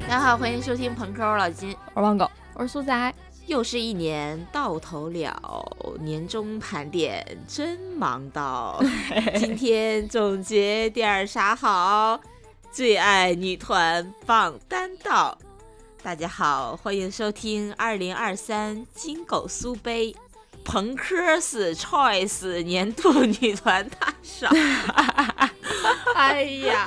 大家好，欢迎收听朋克我老金。我是汪狗，我是苏仔。又是一年到头了，年终盘点真忙到。今天总结点儿啥好？最爱女团榜单到。大家好，欢迎收听二零二三金狗苏杯朋克斯 Choice 年度女团大赏。哎呀，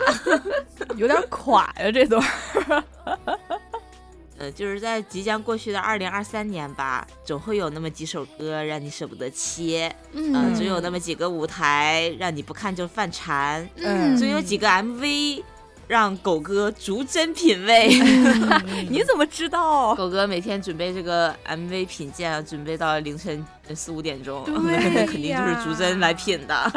有点垮呀这段儿。呃，就是在即将过去的二零二三年吧，总会有那么几首歌让你舍不得切，嗯、呃，总有那么几个舞台让你不看就犯馋，嗯总有几个 MV 让狗哥逐帧品味。你怎么知道？狗哥每天准备这个 MV 品鉴啊，准备到凌晨四五点钟，对那肯定就是逐帧来品的。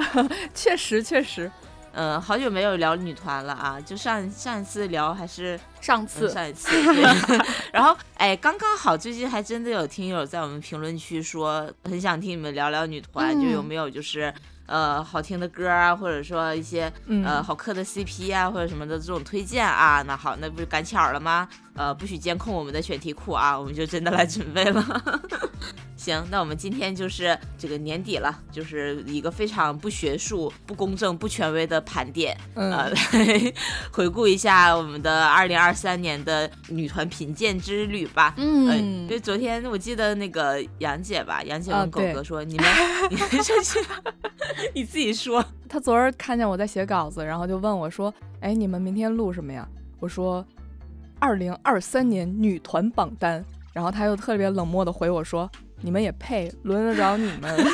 确 实确实，嗯，好久没有聊女团了啊，就上上一次聊还是嗯上次上一次，对 然后哎，刚刚好，最近还真的有听友在我们评论区说很想听你们聊聊女团，嗯就有没有就是呃好听的歌啊，或者说一些嗯呃好磕的 CP 啊，或者什么的这种推荐啊。那好，那不就赶巧了吗？呃，不许监控我们的选题库啊，我们就真的来准备了。行，那我们今天就是这个年底了，就是一个非常不学术、不公正、不权威的盘点，嗯呃，来 回顾一下我们的二零二三年的女团品鉴之旅吧。呃，嗯就昨天我记得那个杨姐吧，杨姐啊问狗对哥说：“你们，你们这是你自己说。他昨儿看见我在写稿子，然后就问我说：“哎，你们明天录什么呀？”我说：“二零二三年女团榜单。”然后他又特别冷漠的回我说：“你们也配？轮得着你们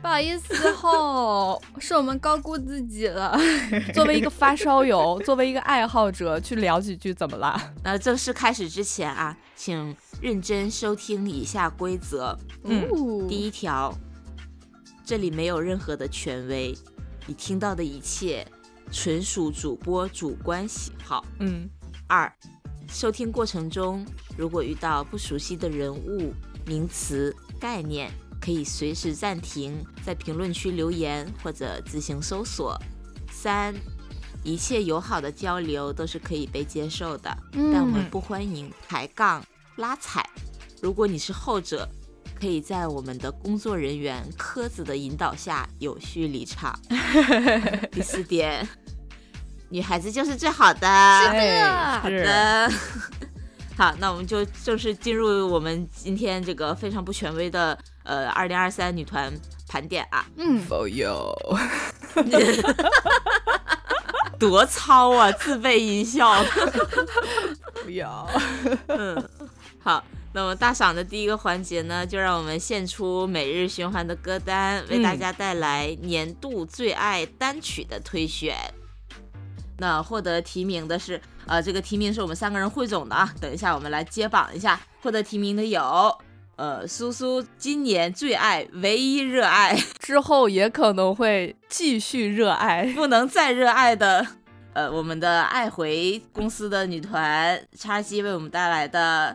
不好意思吼，是我们高估自己了。”作为一个发烧友，作为一个爱好者，去聊几句怎么了？那正式开始之前啊，请认真收听以下规则。嗯哦第一条，这里没有任何的权威，你听到的一切纯属主播主观喜好。嗯二，收听过程中如果遇到不熟悉的人物、名词、概念，可以随时暂停，在评论区留言或者自行搜索。三，一切友好的交流都是可以被接受的，但我们嗯不欢迎抬杠、拉踩。如果你是后者，可以在我们的工作人员柯子的引导下有序离场。第四点，女孩子就是最好的。是的，好，那我们就正式进入我们今天这个非常不权威的呃二零二三女团盘点啊，嗯，否有。多糙啊，自备音效。不要。嗯，好，那么大赏的第一个环节呢，就让我们献出每日循环的歌单，为大家带来年度最爱单曲的推选。那获得提名的是，呃，这个提名是我们三个人汇总的啊。等一下我们来揭榜一下，获得提名的有，呃，苏苏今年最爱、唯一热爱、之后也可能会继续热爱。不能再热爱的，呃，我们的爱回公司的女团叉鸡为我们带来的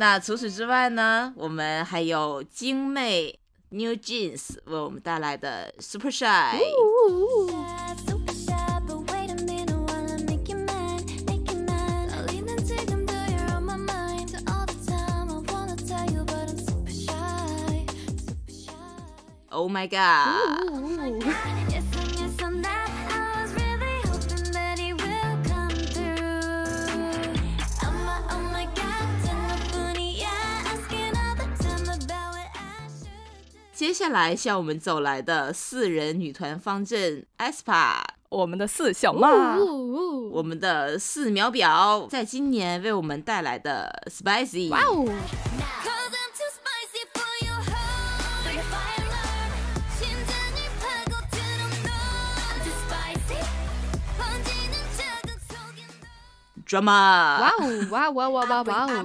那除此之外呢，我们还有精妹 New Jeans 为我们带来的 Super Shy。Super shy, but wait a minute 接下来向我们走来的四人女团方阵 aespa 我们的四小妈我们的四秒表在今年为我们带来的 spicy 哇哦，Drama，哇哦哇哇哇哇哇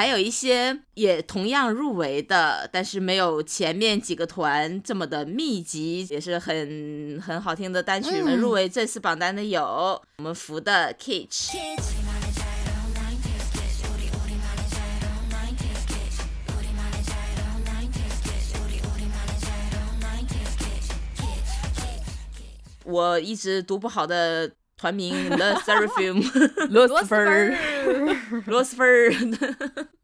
还有一些也同样入围的，但是没有前面几个团这么的密集，也是很很好听的单曲，我们入围这次榜单的有我们服的 Kitch 我一直读不好的。团名 The Seraphim 罗螺丝粉斯芬儿，儿。罗斯芬儿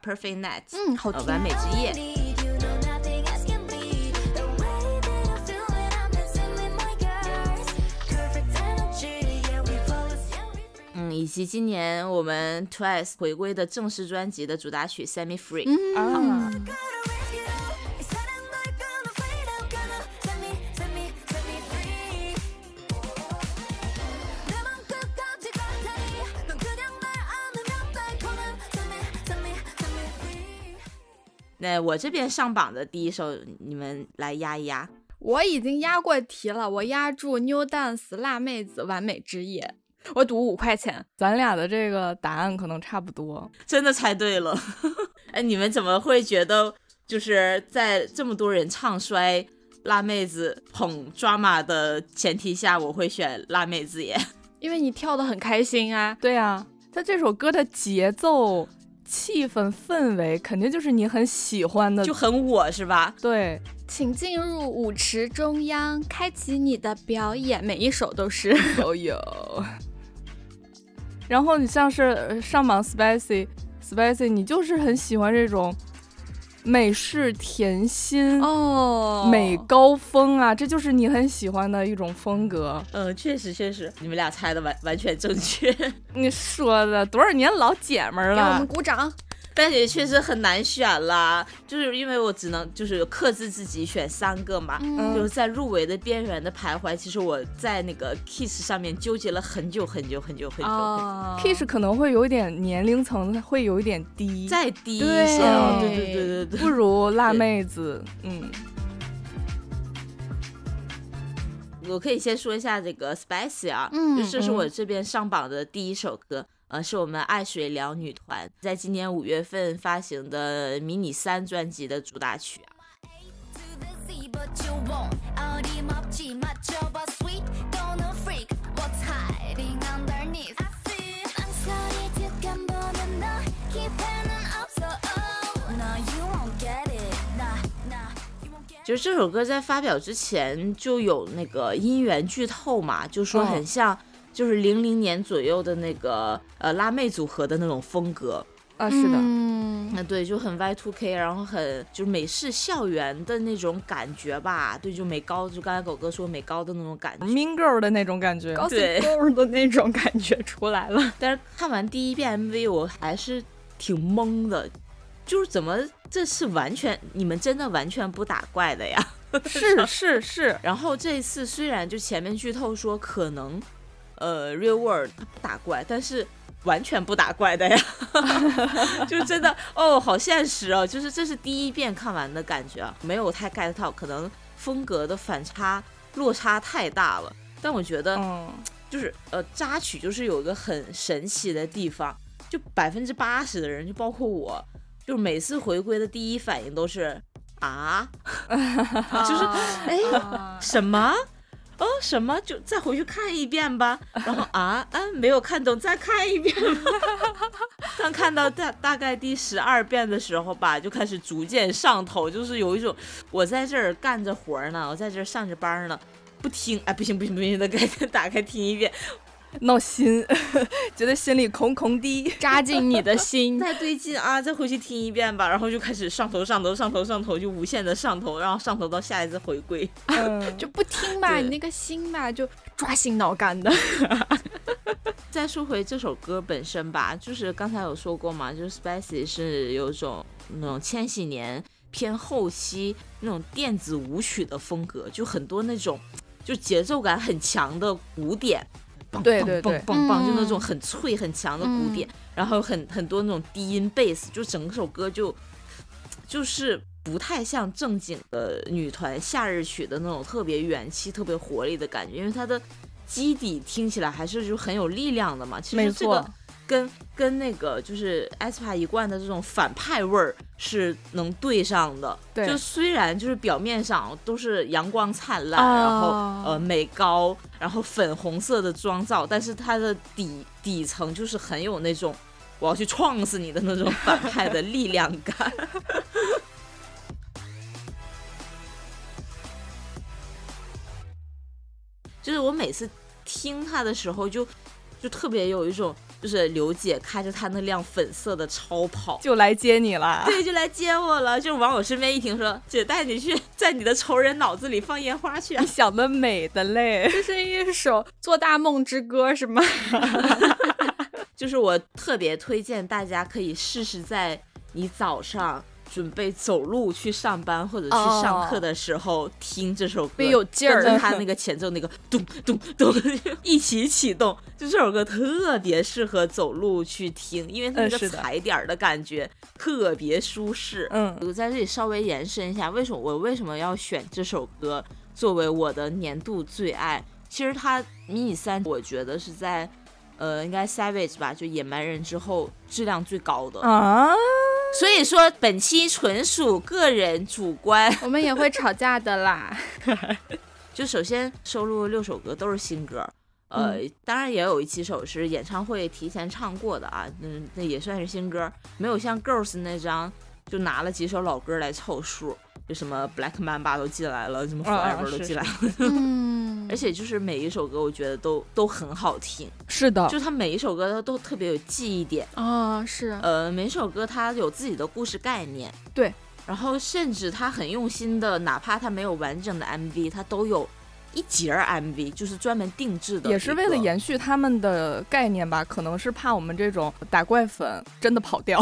Perfect Night，嗯，好呃，听。完美之夜。Need you know nothing else can be the way that I feel when I'm dancing with my girls. Perfect energy, yeah, we pose, yeah, we free. 嗯，以及今年我们 Twice 回归的正式专辑的主打曲 Semi Free。嗯啊那我这边上榜的第一首，你们来压一压。我已经压过题了，我压住 New Dance 辣妹子完美之夜，我赌五块钱。咱俩的这个答案可能差不多。真的猜对了。哎，你们怎么会觉得就是在这么多人唱衰辣妹子捧 drama 的前提下，我会选辣妹子耶？因为你跳的很开心啊，对啊，他这首歌的节奏、气氛、氛围，肯定就是你很喜欢的。就很我是吧？对，请进入舞池中央，开启你的表演，每一首都是。都有。然后你像是呃上榜 spicy spicy，你就是很喜欢这种美式甜心、哦美高峰啊，这就是你很喜欢的一种风格。嗯，确实确实，你们俩猜的完完全正确，你说的多少年老姐们儿给我们？鼓掌。但也确实很难选啦，就是因为我只能就是克制自己选三个嘛。嗯就是在入围的边缘的徘徊，其实我在那个 Kiss 上面纠结了很久很久很久很久，Kiss 可能会有一点年龄层会有一点低，再低一对些哦，对对对对对，不如辣妹子。嗯，我可以先说一下这个 Spicy 啊，嗯就这是嗯我这边上榜的第一首歌，呃是我们爱水疗女团在今年五月份发行的迷你三专辑的主打曲啊。就是这首歌在发表之前就有那个音源剧透嘛就说很像就是零零年左右的那个呃辣妹组合的那种风格。啊，是的，嗯那，对，就很 Y two K，然后很就是美式校园的那种感觉吧，对，就美高，就刚才狗哥说美高的那种感觉。Mean Girl 的那种感觉。高对 Gossip Girl 的那种感觉出来了。但是看完第一遍 MV，我还是挺懵的，就是怎么这是完全你们真的完全不打怪的呀？是是是，然后这一次虽然就前面剧透说可能，呃，Real World 它不打怪，但是完全不打怪的呀，就真的哦，好现实哦，就是这是第一遍看完的感觉啊，没有太 get 到，可能风格的反差落差太大了。但我觉得嗯，就是呃，扎曲就是有一个很神奇的地方，就百分之八十的人，就包括我，就是每次回归的第一反应都是啊，就是哎啊什么？哦，什么？就再回去看一遍吧。然后啊，嗯，没有看懂，再看一遍吧。当看到大大概第十二遍的时候吧，就开始逐渐上头，就是有一种我在这儿干着活儿呢，我在这儿上着班儿呢，不听，哎，不行不行不行得，赶紧打开听一遍，闹心，觉得心里空空的。扎进你的心。再对劲啊，再回去听一遍吧，然后就开始上头上头上头上头，就无限的上头，然后上头到下一次回归。嗯，就不听吧，你那个心吧，就抓心挠肝的。再说回这首歌本身吧，就是刚才有说过嘛，就是 Spicy 是有一种那种千禧年偏后期那种电子舞曲的风格，就很多那种就节奏感很强的鼓点，梆梆梆对对对。梆梆，就那嗯。种很脆很强的鼓点，然后很很多那种低音贝斯，就整首歌就就是不太像正经的女团夏日曲的那种特别元气、特别活力的感觉，因为它的基底听起来还是就很有力量的嘛。其实这个错，跟跟那个就是 aespa 一贯的这种反派味儿是能对上的。对就虽然就是表面上都是阳光灿烂，哦然后呃美高，然后粉红色的妆造，但是它的底底层就是很有那种我要去撞死你的那种反派的力量感。就是我每次听他的时候就，就特别有一种，就是刘姐开着她那辆粉色的超跑，就来接你了。对，就来接我了。就是往我身边一停说，姐带你去，在你的仇人脑子里放烟花去啊你！想的美的嘞，这是一首做大梦之歌，是吗？就是我特别推荐大家可以试试在你早上。准备走路去上班或者去上课的时候、听这首歌，别有劲儿跟着它那个前奏那个咚咚咚一起启动，就这首歌特别适合走路去听，因为它那个踩点儿的感觉特别舒适。嗯，我在这里稍微延伸一下，为什么我为什么要选这首歌作为我的年度最爱？其实它迷你三，我觉得是在呃，应该 Savage 吧，就野蛮人之后质量最高的。啊，所以说本期纯属个人主观。我们也会吵架的啦。就首先收录六首歌都是新歌，呃，当然也有几首是演唱会提前唱过的啊，嗯，那也算是新歌，没有像 Girls 那张就拿了几首老歌来凑数，就什么 Black Mamba 都进来了，什么 Forever 都进来了，嗯而且就是每一首歌我觉得都都很好听，是的，就它每一首歌它都特别有记忆点，啊、是。呃，每首歌它有自己的故事概念，对，然后甚至它很用心的，哪怕它没有完整的 MV，它都有一节儿 MV，就是专门定制的，也是为了。延续他们的概念吧，可能是怕我们这种打怪粉真的跑掉。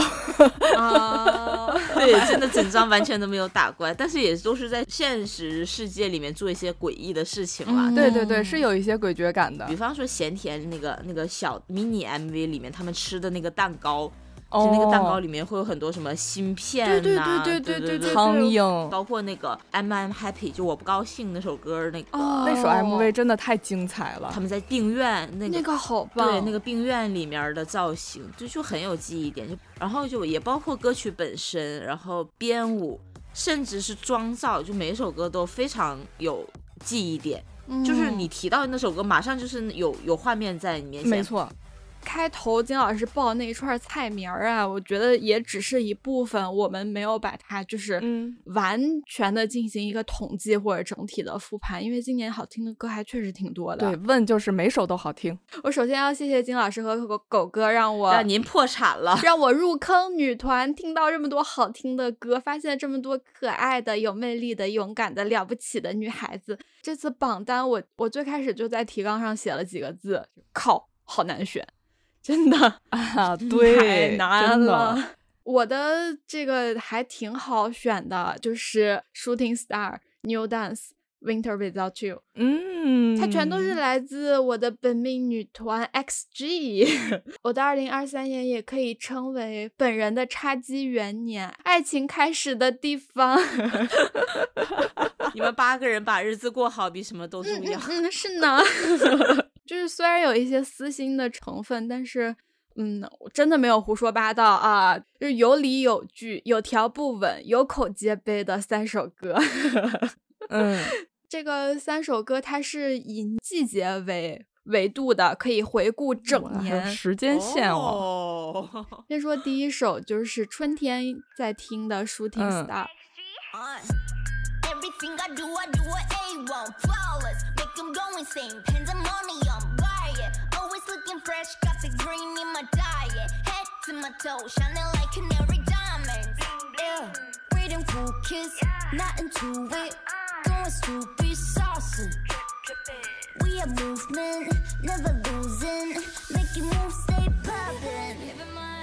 啊，对，真的整张完全都没有打怪，但是也都是在现实世界里面做一些诡异的事情啦。嗯对对对，是有一些诡谲感的比。方说咸甜那个那个小迷你 MV 里面，他们吃的那个蛋糕，哦就那个蛋糕里面会有很多什么芯片呐、对对对对对对对苍蝇，包括那个 I'm I'm Happy，就我不高兴那首歌，那个、哦那首 MV 真的太精彩了他。们在病院那个那个好棒，对那个病院里面的造型，就就很有记忆点。就然后就也包括歌曲本身，然后编舞，甚至是妆造，就每一首歌都非常有记忆点。嗯就是你提到那首歌，马上就是有有画面在你面前。没错，开头金老师报那一串菜名儿啊，我觉得也只是一部分，我们没有把它就是嗯完全的进行一个统计或者整体的复盘，因为今年好听的歌还确实挺多的。对，问就是每首都好听。我首先要谢谢金老师和狗狗哥，让我让您破产了。让我入坑女团，听到这么多好听的歌，发现这么多可爱的、有魅力的、勇敢的、了不起的女孩子。这次榜单我，我最开始就在提纲上写了几个字：靠，好难选，真的啊，太对，难了。我的这个还挺好选的，就是 Shooting Star、New Dance、Winter Without You，嗯，它全都是来自我的本命女团 XG。我的二零二三年也可以称为本人的叉机元年，爱情开始的地方。你们八个人把日子过好比什么都重要。嗯，是呢，就是虽然有一些私心的成分，但是。嗯，我真的没有胡说八道啊，就是有理有据、有条不紊、有口皆碑的三首歌。嗯，这个三首歌它是以季节为维度的，可以回顾整年。时间线哦。哦，先说第一首就是春天在听的《Shooting 嗯 Star》。Everything I do, I do it A1. Flawless, make them go insane. Pandemonium, riot. Always looking fresh, got the green in my diet. Head to my toe, shining like canary diamonds. Yeah, freedom cool kiss, nothing to it. Going stupid, saucy. We are movement, never losing. Making moves, stay poppin'.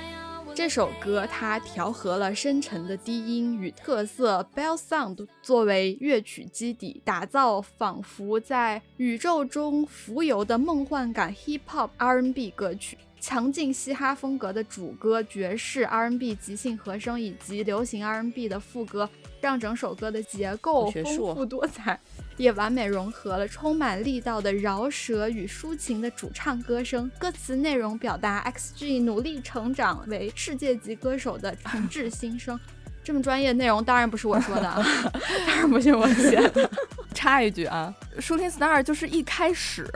这首歌它调和了深沉的低音与特色 bell sound 作为乐曲基底，打造仿佛在宇宙中浮游的梦幻感 hip hop R&B 歌曲。强劲嘻哈风格的主歌、爵士 R&B 即兴和声以及流行 R&B 的副歌，让整首歌的结构丰富多彩，也完美融合了充满力道的饶舌与抒情的主唱歌声。歌词内容表达 XG 努力成长为世界级歌手的诚挚心声。这么专业的内容当然不是我说的，啊，当然不是我写的。插一句啊，《Shooting Star》就是一开始，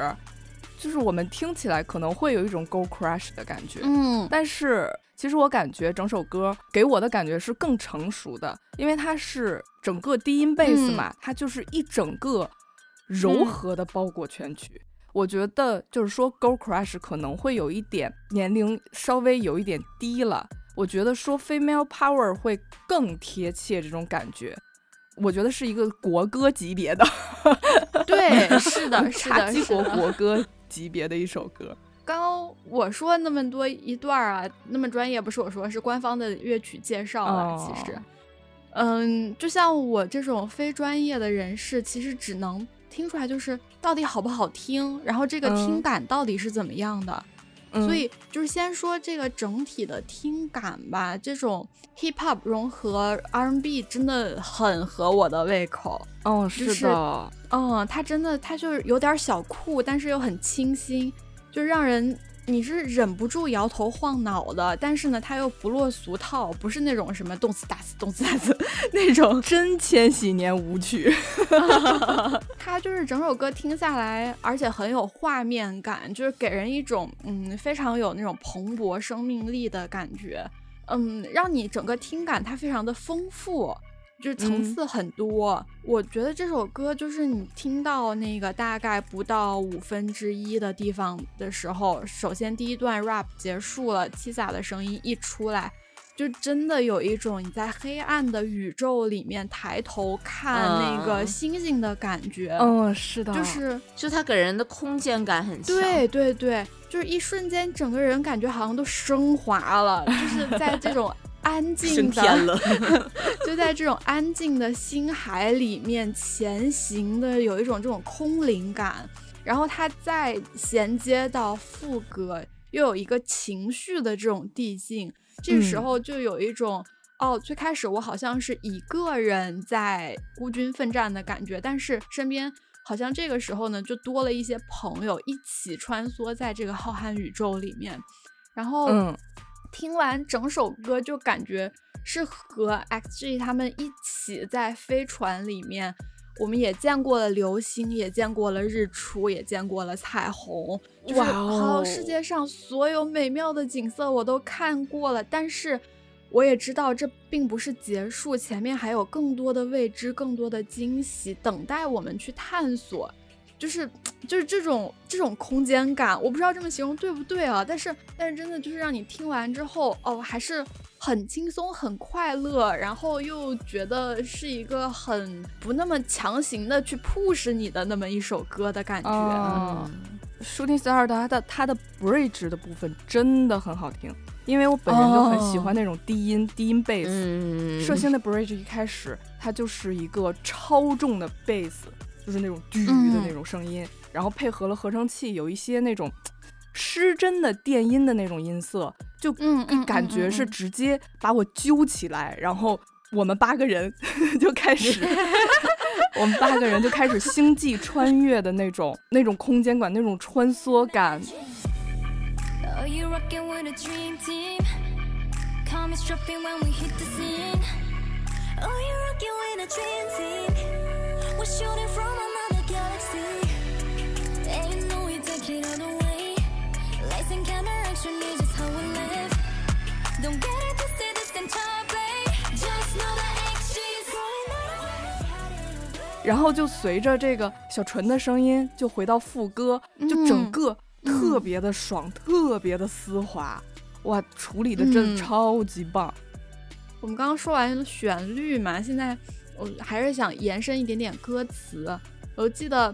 就是我们听起来可能会有一种 Go Crush 的感觉，嗯但是其实我感觉整首歌给我的感觉是更成熟的，因为它是整个低音贝斯嘛，它就是一整个柔嗯和的包裹全曲。我觉得就是说 Go Crush 可能会有一点年龄稍微有一点低了，我觉得说 Female Power 会更贴切这种感觉。我觉得是一个国歌级别的，对，是的，是的，国。国歌级别的一首歌。刚刚我说那么多一段儿啊，那么专业不是我说，是官方的乐曲介绍了。哦其实，嗯，就像我这种非专业的人士，其实只能听出来就是到底好不好听，然后这个听嗯感到底是怎么样的。嗯。所以就是先说这个整体的听感吧，这种 hip hop 融合 R&B 真的很合我的胃口。哦，就是的，嗯，它真的，它就是有点小酷，但是又很清新，就让人你是忍不住摇头晃脑的。但是呢，它又不落俗套，不是那种什么动次打次、动次打次 那种。真千禧年舞曲。它就是整首歌听下来，而且很有画面感，就是给人一种嗯非常有那种蓬勃生命力的感觉。嗯，让你整个听感它非常的丰富。就是层嗯次很多，我觉得这首歌就是你听到那个大概不到五分之一的地方的时候，首先第一段 rap 结束了，七仔的声音一出来，就真的有一种你在黑暗的宇宙里面抬头看那个嗯星星的感觉。嗯，是的，就是就他给人的空间感很强。对对对，就是一瞬间整个人感觉好像都升华了，就是在这种安静的了。就在这种安静的星海里面前行的，有一种这种空灵感，然后它再衔接到副歌，又有一个情绪的这种递进，这个时嗯候就有一种。哦，最开始我好像是一个人在孤军奋战的感觉，但是身边好像这个时候呢，就多了一些朋友一起穿梭在这个浩瀚宇宙里面，然后嗯听完整首歌就感觉是和 XG 他们一起在飞船里面，我们也见过了流星，也见过了日出，也见过了彩虹，就是哇好哦世界上所有美妙的景色我都看过了，但是。我也知道这并不是结束，前面还有更多的未知、更多的惊喜等待我们去探索。就是就是这种这种空间感，我不知道这么形容对不对啊？但是但是真的就是让你听完之后，哦，还是很轻松、很快乐，然后又觉得是一个很不那么强行的去 push 你的那么一首歌的感觉。哦嗯，Shooting Star 它的它的 bridge 的部分真的很好听，因为我本人就很喜欢那种低音、低音贝斯。嗯，射星的 bridge 一开始它就是一个超重的贝斯，就是那种嘟的那种声音，然后配合了合成器，有一些那种失真的电音的那种音色，就感觉是直接把我揪起来，然后我们八个人就开始，我们八个人就开始星际穿越的那种那种空间感，那种穿梭感。Oh. Oh, shooting from another galaxy. And you know we take it all the way. Lights and camera action is just how we live. Don't get it twisted, this entire. Just know that X is going 然后就随着这个小纯的声音，就回到副歌，就整嗯个特别的爽，特别的丝滑，哇，处理的真嗯的超级棒。我们刚刚说完旋律嘛，现在我还是想延伸一点点歌词。我记得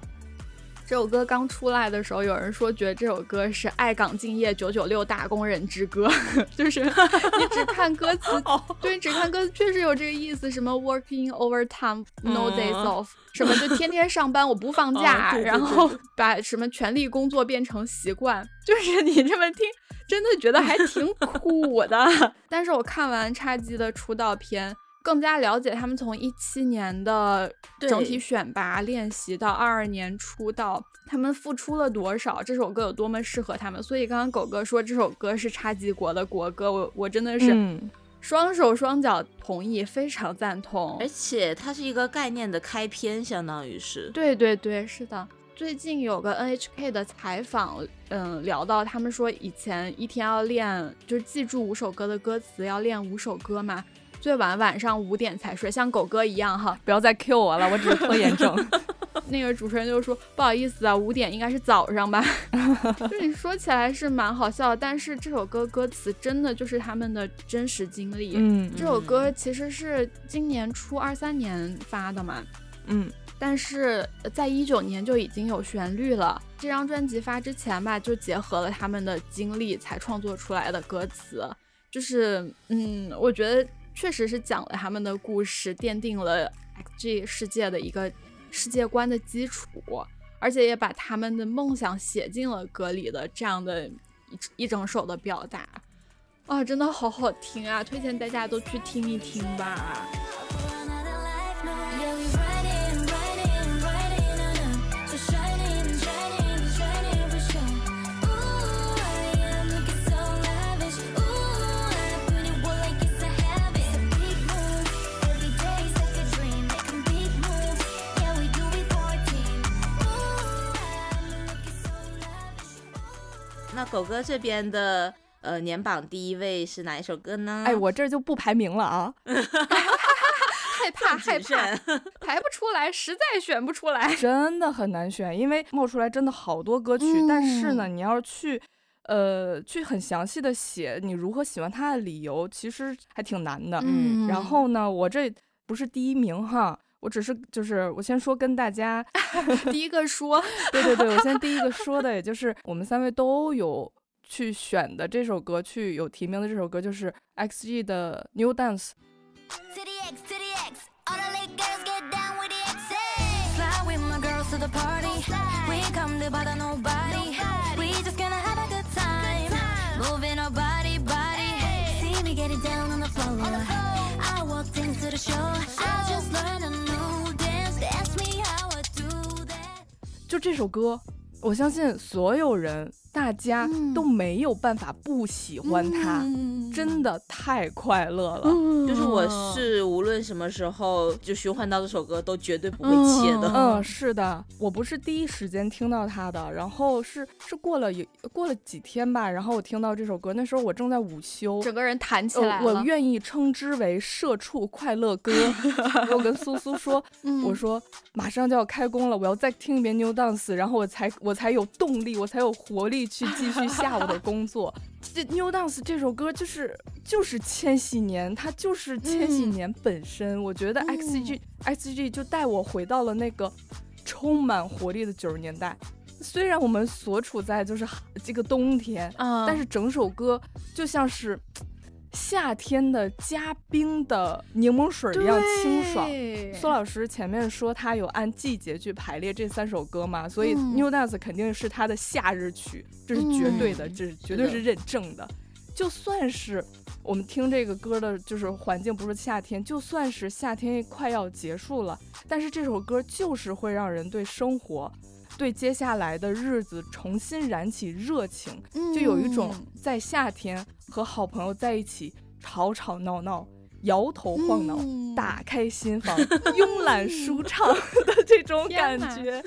这首歌刚出来的时候，有人说觉得这首歌是爱岗敬业九九六打工人之歌，就是你只看歌词，哦对，你只看歌词确实有这个意思，什么 working overtime no days 嗯 off，、什么就天天上班我不放假，哦对对对然后把什么全力工作变成习惯，就是你这么听。真的觉得还挺苦的，但是我看完叉姬的出道片，更加了解他们从一七年的整体选拔练习到二二年出道，他们付出了多少，这首歌有多么适合他们。所以刚刚狗哥说这首歌是叉姬国的国歌，我我真的是嗯，双手双脚同意，非常赞同而。且它是一个概念的开篇，相当于是。对对对，是的。最近有个 NHK 的采访，嗯，聊到他们说以前一天要练，就是记住五首歌的歌词，要练五首歌嘛，最晚晚上五点才睡，像狗哥一样哈。不要再 Q 我了，我只是拖延症。那个主持人就说不好意思啊，五点应该是早上吧。就你说起来是蛮好笑的，但是这首歌歌词真的就是他们的真实经历。嗯这首歌其实是今年初二三年发的嘛，嗯但是呃在一九年就已经有旋律了。这张专辑发之前吧，就结合了他们的经历才创作出来的歌词，就是嗯，我觉得确实是讲了他们的故事，奠定了 XG 世界的一个世界观的基础，而且也把他们的梦想写进了歌里的这样的一一整首的表达。啊，真的好好听啊！推荐大家都去听一听吧。那狗哥这边的呃年榜第一位是哪一首歌呢？哎，我这就不排名了啊。害怕，害谨怕，排不出来，实在选不出来。真的很难选，因为冒出来真的好多歌曲，但是呢，嗯你要是去，呃，去很详细的写你如何喜欢他的理由，其实还挺难的。嗯然后呢，我这不是第一名哈，我只是就是我先说跟大家，第一个说，对对对，我先 第一个说的，也就是我们三位都有去选的这首歌，去有提名的这首歌就是 XG 的 New Dance。就这首歌，我相信所有人大家嗯都没有办法不喜欢他，真的太快乐了。就是我是无论什么时候就循环到这首歌都绝对不会切的。嗯，是的，我不是第一时间听到他的，然后是是过了有过了几天吧，然后我听到这首歌，那时候我正在午休。整个人弹起呃来了。我愿意称之为社畜快乐歌。我跟苏苏说，嗯我说马上就要开工了，我要再听一遍 New Dance，然后我才我才有动力，我才有活力去继续下午的工作。这 New Dance 这首歌就是就是千禧年，它就是千禧嗯年本身。我觉得嗯 XG、XG 就带我回到了那个充满活力的九十年代。虽然我们所处在就是这个冬天，啊，但是整首歌就像是夏天的加冰的柠檬水一样清爽。苏老师前面说他有按季节去排列这三首歌嘛，所以嗯 New Dance 肯定是他的夏日曲，这是绝对的，嗯这是绝对是认证的。就算是我们听这个歌的，就是环境不是夏天，就算是夏天快要结束了，但是这首歌就是会让人对生活、对接下来的日子重新燃起热情，就有一种嗯在夏天和好朋友在一起吵吵闹闹、摇头晃脑。嗯打开心房，慵懒舒畅的 这种感觉，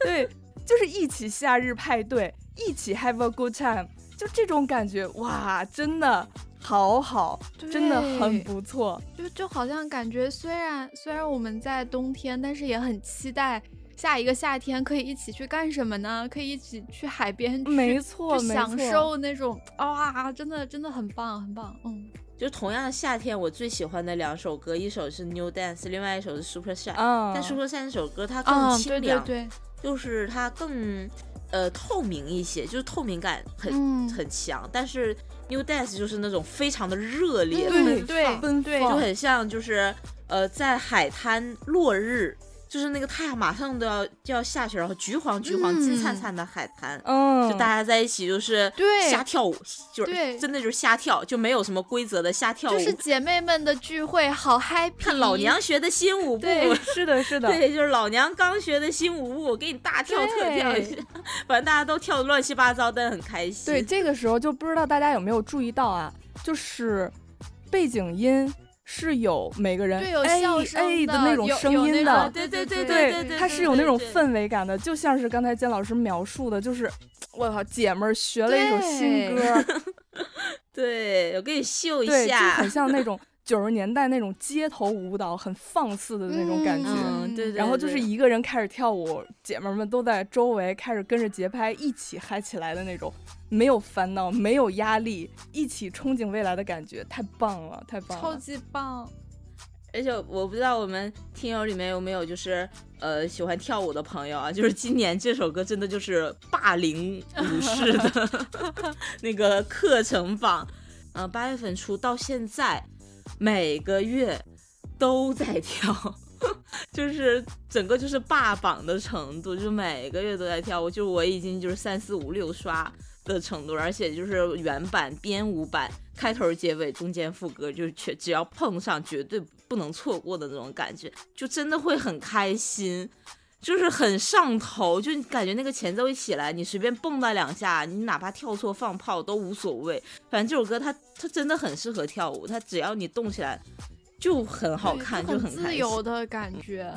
对，就是一起夏日派对，一起 have a good time，就这种感觉，哇，真的好好，真的很不错。就就好像感觉虽然虽然我们在冬天，但是也很期待下一个夏天可以一起去干什么呢？可以一起去海边去，没错享受那种哇，真的真的很棒很棒，嗯就同样的夏天，我最喜欢的两首歌，一首是 New Dance，另外一首是 Super Shy。啊，但 Super Shy 那首歌它啊更，清对对凉，对，就是它更呃透明一些，就是透明感很、嗯很强。但是 New Dance 就是那种非常的热烈，对奔对放对就很像就是呃在海滩落日，就是那个太阳马上都要就要下去，然后橘黄橘黄、金灿嗯灿的海滩。嗯，就大家在一起，就是对瞎跳舞，就是对真的就是瞎跳，就没有什么规则的瞎跳舞。就 是姐妹们的聚会，好 happy。看老娘学的新舞步，是的，是的，对，就是老娘刚学的新舞步，我给你大跳特跳一下，反正大家都跳的乱七八糟，但很开心。对，这个时候就不知道大家有没有注意到啊，就是背景音是有每个人哎哎的那种声音的，对对对对对对，它是有那种。氛围感的，就像是刚才姜老师描述的，就是我靠，姐们儿学了一首新歌，对，我给你秀一对，就，很像那种九十年代那种街头舞蹈，很放肆的那种感觉。嗯，对对。然后就是一个人开始跳舞，姐妹儿们都在周围开始跟着节拍一起嗨起来的那种，没有烦恼，没有压力，一起憧憬未来的感觉，太棒了，太棒了！超级棒，而且我不知道我们听友里面有没有就是呃喜欢跳舞的朋友啊，就是今年这首歌真的就是霸凌舞 式的 那个课程榜，呃，八月份出到现在，每个月都在跳。就是整个就是霸榜的程度，就是每个月都在跳我，就我已经就是三四五六刷的程度，而且就是原版、编舞版，开头、结尾、中间副歌，就是全只要碰上，绝对不能错过的那种感觉，就真的会很开心，就是很上头，就你感觉那个前奏一起来，你随便蹦跶两下，你哪怕跳错放炮都无所谓，反正这首歌它它真的很适合跳舞，它只要你动起来就很好看，就很自。由的感觉。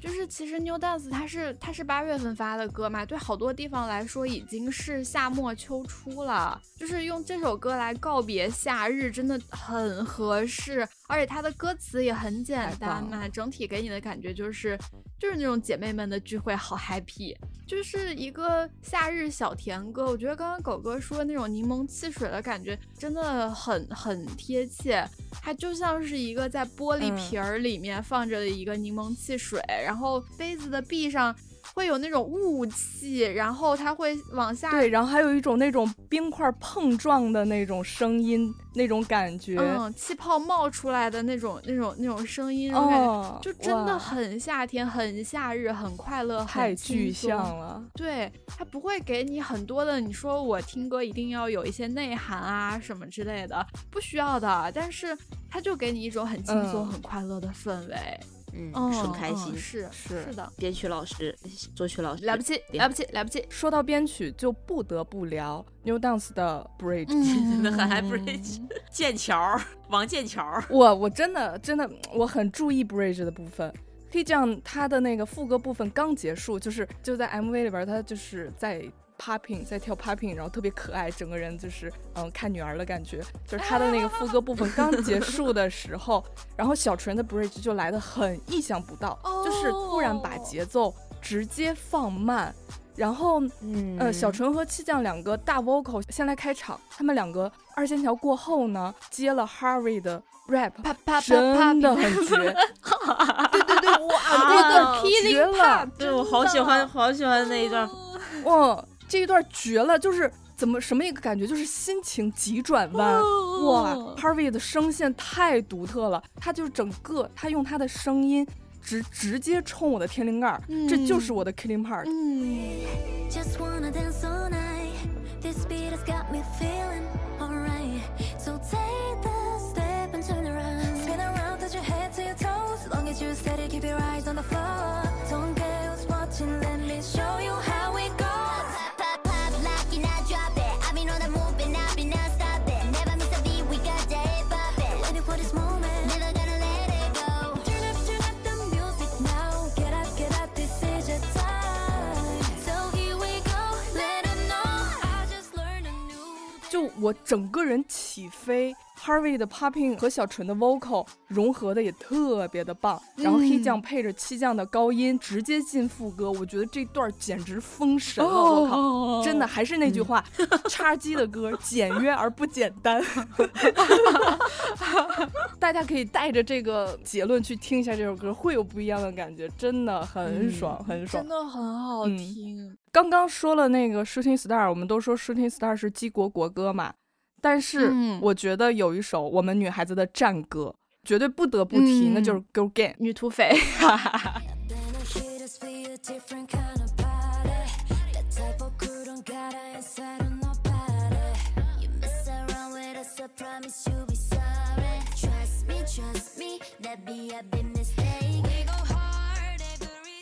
就是其实 New Dance 它是它是八月份发的歌嘛，对好多地方来说已经是夏末秋初了。就是用这首歌来告别夏日，真的很合适，而且它的歌词也很简单嘛，整体给你的感觉就是就是那种姐妹们的聚会，好 happy，就是一个夏日小甜歌。我觉得刚刚狗哥说那种柠檬汽水的感觉真的很很贴切，它就像是一个在玻璃嗯瓶儿里面放着的一个柠檬汽水，然后杯子的壁上会有那种雾气，然后它会往下对，然后还有一种那种冰块碰撞的那种声音，那种感觉。嗯，气泡冒出来的那种、那种、那种声音，那种感觉，哦，就真的很夏天、很夏日、很快乐、太很轻具松象了。对，它不会给你很多的，你说我听歌一定要有一些内涵啊什么之类的，不需要的。但是它就给你一种很轻松、嗯很快乐的氛围，嗯，嗯，很开心。嗯是是是的，编曲老师、作曲老师了不起，对了不起，了不起。说到编曲，就不得不聊 New Dance 的 Bridge。真的很嗯 high bridge，剑桥，王剑桥。我我真的真的我很注意 bridge 的部分。可以这样，他的那个副歌部分刚结束，就是就在 MV 里边，他就是在 popping，在跳 popping，然后特别可爱，整个人就是嗯看女儿的感觉。就是他的那个副歌部分刚结束的时候，然后小纯的 bridge 就来的很意想不到，就是突然把哦节奏直接放慢，然后嗯呃，小纯和七酱两个大 vocal 先来开场，他们两个二线条过后呢，接了 Harvey 的 rap，啪啪啪啪，真的很绝。对对对，哇，那段绝了对我好喜欢，好喜欢那一段。哇，这一段绝了，就是怎么什么一个感觉，就是心情急转弯。哇，Harvey 的声线太独特了，他就是整个他用他的声音直直接冲我的天灵盖儿，这就是我的 killing part。嗯，Just wanna dance all night. This beat has got me feeling alright. So take the step and turn around. Spin around, touch your head to your toes. As long as you're steady, keep your eyes on the floor. 我整个人起飞，Harvey 的 popping 和小纯的 vocal 融合的也特别的棒，然后黑酱配着七酱的高音直接进副歌，我觉得这段简直封神了，我靠！哦真的还是那句话，叉鸡的歌简约而不简单。大家可以带着这个结论去听一下这首歌，会有不一样的感觉，真的很爽，很爽真。的很好嗯听。刚刚说了那个 Shooting Star，我们都说 Shooting Star 是基国国歌嘛，但是，我觉得有一首我们女孩子的战歌绝对不得不提，那就是《Girl Gang》女土匪。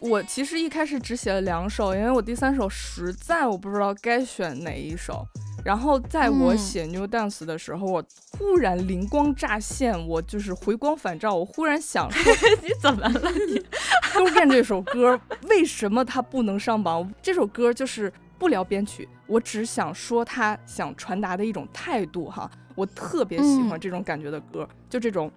我其实一开始只写了两首，因为我第三首实在我不知道该选哪一首。然后在我嗯写 New Dance 的时候，我忽然灵光乍现，我就是回光返照，我忽然想说，你怎么了你？《都变》这首歌为什么它不能上榜？这首歌就是不聊编曲，我只想说他想传达的一种态度哈。我特别喜欢嗯这种感觉的歌，就这种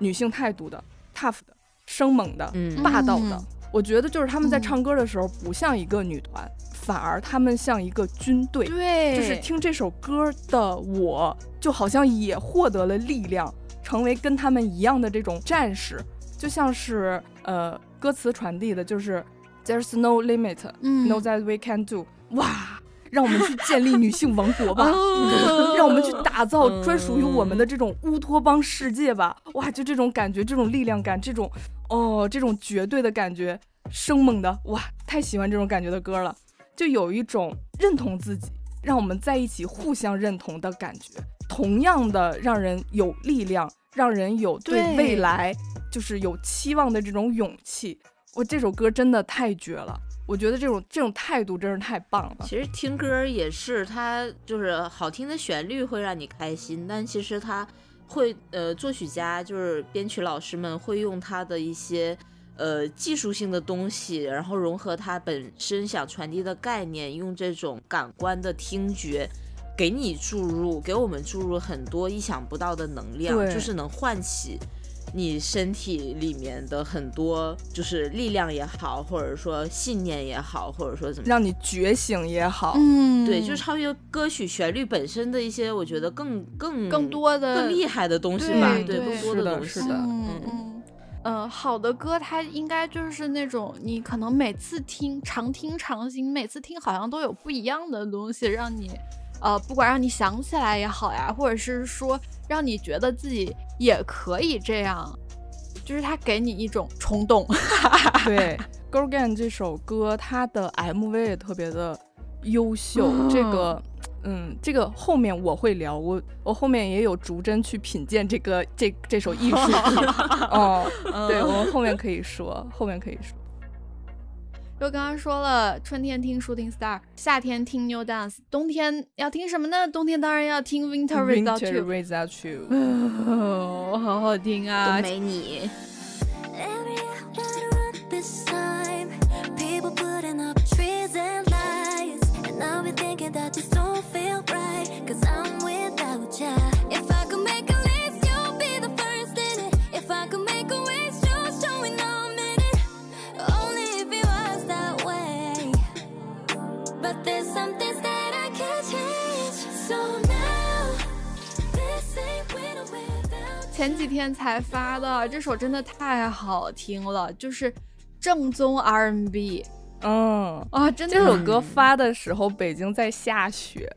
女性态度的、tough 的、生猛的、嗯霸道的嗯。我觉得就是他们在嗯唱歌的时候不像一个女团，反而他们像一个军队。对就是听这首歌的我，就好像也获得了力量，成为跟他们一样的这种战士，就像是呃歌词传递的，就是 There's no limit, 嗯 no that we can do。哇，让我们去建立女性王国吧，哦让我们去打造专属于我们的嗯这种乌托邦世界吧。哇，就这种感觉，这种力量感，这种哦，这种绝对的感觉，生猛的哇，太喜欢这种感觉的歌了。就有一种认同自己，让我们在一起互相认同的感觉，同样的让人有力量，让人有对对未来就是有期望的这种勇气。我这首歌真的太绝了，我觉得这种这种态度真是太棒了。其实听歌也是，它就是好听的旋律会让你开心，但其实它会呃，作曲家就是编曲老师们会用他的一些呃技术性的东西，然后融合他本身想传递的概念，用这种感官的听觉。给你注入，给我们注入很多意想不到的能量，就是能唤起你身体里面的很多，就是力量也好，或者说信念也好，或者说怎么让你觉醒也好，嗯，对，就是超越歌曲旋律本身的一些，我觉得更更更多的更厉害的东西吧，对对，对更多是的东西。是的嗯嗯嗯，好的歌它应该就是那种你可能每次听常听常新，每次听好像都有不一样的东西，让你呃不管让你想起来也好呀，或者是说让你觉得自己也可以这样，就是它给你一种冲动。对，《Girl Gang》这首歌，它的 MV 也特别的优秀。这个，嗯，这个后面我会聊，我我后面也有逐帧去品鉴这个这这首艺术品。哦，对，我们后面可以说，后面可以说。就刚刚说了，春天听 Shooting Star，夏天听 New Dance，冬天要听什么呢？冬天当然要听 Winter Without Winter You。Without You，哦，好好听啊！都没你，前几天才发的，这首真的太好听了，就是正宗 R&B 嗯。啊，真的。这首歌发的时候，北京在下雪，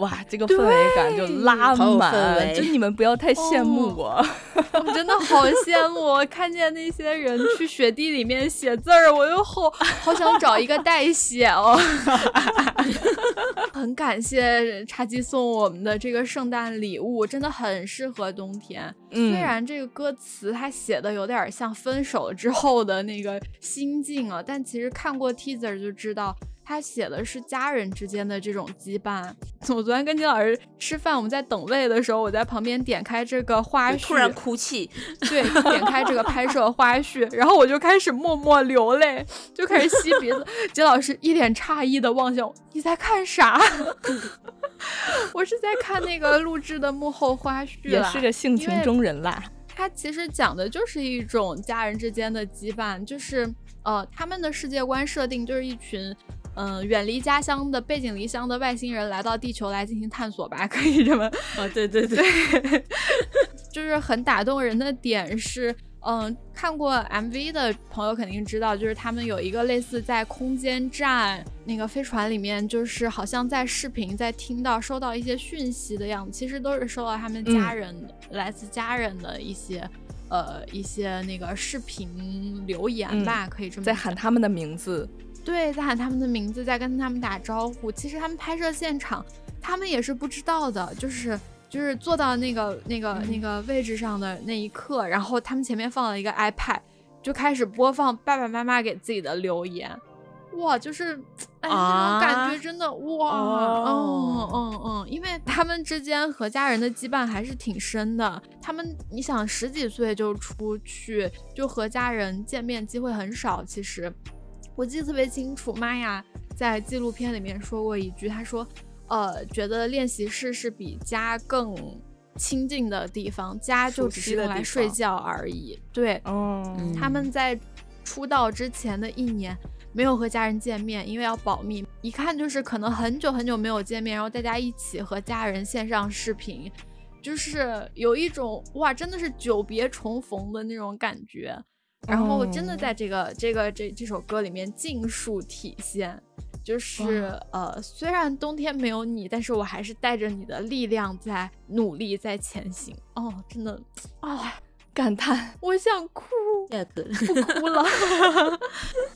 哇，这个氛围感就拉满，了就你们不要太羡慕我。我真的好羡慕，我看见那些人去雪地里面写字儿，我又好好想找一个代写哦。很感谢茶几送我们的这个圣诞礼物，真的很适合冬天。嗯虽然这个歌词它写的有点像分手之后的那个心境啊，但其实看过 teaser 就知道。他写的是家人之间的这种羁绊。我昨天跟金老师吃饭，我们在等位的时候，我在旁边点开这个花絮，突然哭泣，对，点开这个拍摄花絮，然后我就开始默默流泪，就开始吸鼻子。金老师一脸诧异的望向我：“你在看啥？” 我是在看那个录制的幕后花絮也是个性情中人啦。他其实讲的就是一种家人之间的羁绊，就是呃，他们的世界观设定就是一群。嗯，远离家乡的背井离乡的外星人来到地球来进行探索吧，可以这么啊，对对对，就是很打动人的点是，嗯，看过 MV 的朋友肯定知道，就是他们有一个类似在空间站那个飞船里面，就是好像在视频在听到收到一些讯息的样子，其实都是收到他们家人、来自家人的一些呃一些那个视频留言吧，可以这么在喊他们的名字。对，在喊他们的名字，在跟他们打招呼。其实他们拍摄现场，他们也是不知道的，就是就是坐到那个那个、那个位置上的那一刻，然后他们前面放了一个 iPad，就开始播放爸爸妈妈给自己的留言。哇，就是哎，那种感觉真的哇，哦嗯嗯嗯，因为他们之间和家人的羁绊还是挺深的。他们，你想十几岁就出去，就和家人见面机会很少，其实。我记得特别清楚，玛雅在纪录片里面说过一句，她说：“呃，觉得练习室是比家更亲近的地方，家就只是用来睡觉而已。”对，哦，嗯他们在出道之前的一年没有和家人见面，因为要保密，一看就是可能很久很久没有见面，然后大家一起和家人线上视频，就是有一种哇，真的是久别重逢的那种感觉。然后真的在这个、这个这这首歌里面尽数体现，就是呃，虽然冬天没有你，但是我还是带着你的力量在努力在前行。哦，真的，哦，感叹。我想哭，不哭了。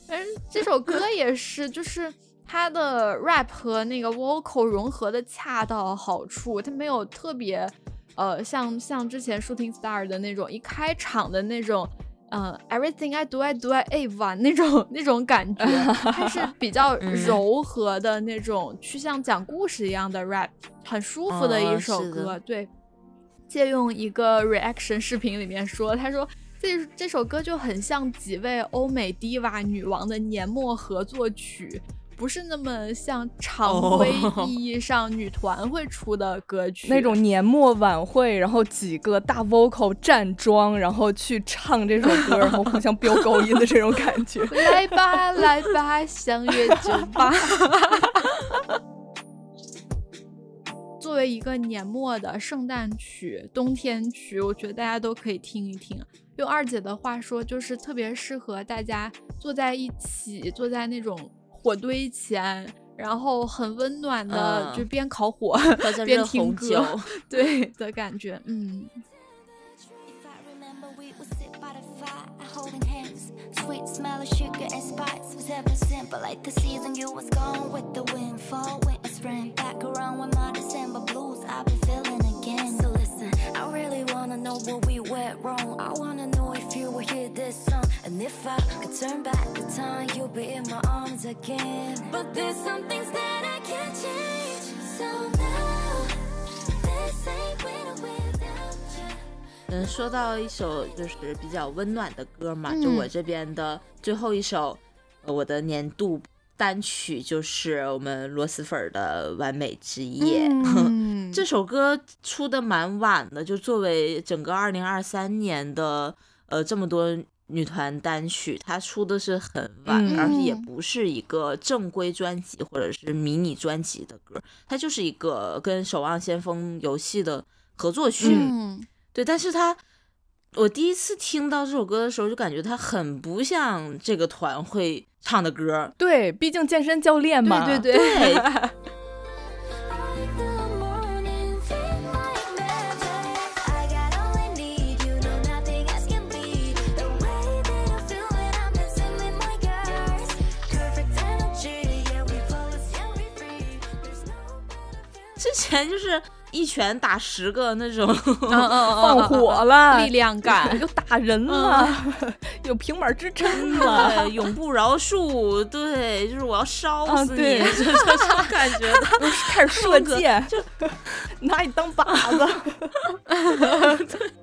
反 正这首歌也是，就是它的 rap 和那个 vocal 融合的恰到好处，它没有特别呃像像之前 Shooting Star 的那种一开场的那种。呃、e v e r y t h i do, I do, I a 完那种那种感觉，它是比较嗯柔和的那种，去像讲故事一样的 rap，很舒服的一哦首歌。对，借用一个 reaction 视频里面说，他说这这首歌就很像几位欧美 diva 女王的年末合作曲，不是那么像常规哦 意义上女团会出的歌曲那种年末晚会，然后几个大 vocal 站桩，然后去唱这首歌，然后互相飙高音的这种感觉。来吧，来吧，相约酒吧。作为一个年末的圣诞曲、冬天曲，我觉得大家都可以听一听。用二姐的话说，就是特别适合大家坐在一起，坐在那种火堆前，然后很温暖的，嗯就边烤火边听歌，对的感觉。嗯，If I remember, we would sit by the fire, holding hands. Sweet smell of sugar and spice was ever simple. Like the season you was gone with the wind, fall, winter, spring. Back around with my December blues, I've been I really wanna know what we went wrong. I wanna know if you will hear this song. And if I could turn back the time, you'll be in my arms again. But there's some things that I can't change. So now, this ain't winter without you. 嗯，说到一首就是比较温暖的歌嘛，就嗯我这边的最后一首，呃我的年度单曲就是我们螺蛳粉儿的《完美之夜》。嗯这首歌出的蛮晚的，就作为整个二零二三年的呃这么多女团单曲，它出的是很晚，嗯而且也不是一个正规专辑或者是迷你专辑的歌，它就是一个跟《守望先锋》游戏的合作曲。嗯对，但是它我第一次听到这首歌的时候，就感觉它很不像这个团会唱的歌。对，毕竟健身教练嘛。对对对。对 前就是一拳打十个那种，放火了，力量感 又打人了，有平板支撑了，永不饶恕，对，就是我要烧啊死你，就这种感觉的。开始射箭，就拿你当靶子。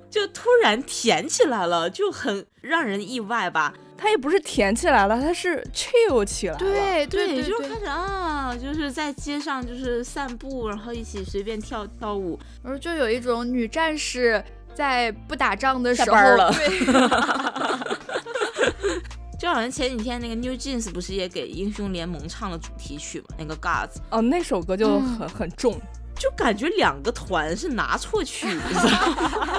就突然甜起来了，就很让人意外吧？他也不是甜起来了，它是 chill 起来了。对对就开始啊，就是在街上就是散步，然后一起随便跳跳舞。然后就有一种女战士在不打仗的时候，下班了对，就好像前几天那个 New Jeans 不是也给英雄联盟唱了主题曲嘛？那个 Gods，哦，那首歌就嗯很、很重。就感觉两个团是拿错曲子。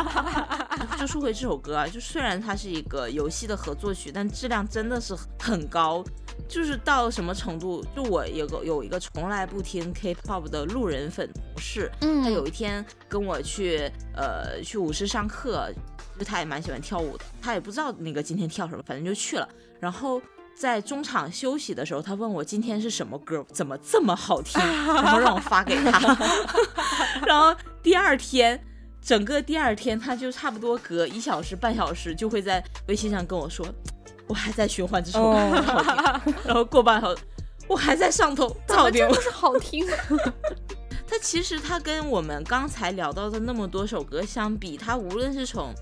就说回这首歌啊，就虽然它是一个游戏的合作曲，但质量真的是很高。就是到什么程度？就我有个有一个从来不听 K-pop 的路人粉同事，嗯他有一天跟我去呃去舞室上课，就他也蛮喜欢跳舞的，他也不知道那个今天跳什么，反正就去了。然后在中场休息的时候，他问我今天是什么歌，怎么这么好听，然后让我发给他。然后第二天。整个第二天，他就差不多隔一小时、半小时就会在微信上跟我说，我还在循环这首歌，哦好听。然后过半小时，我还在上头，怎好听是好听？它其实它跟我们刚才聊到的那么多首歌相比，它无论是从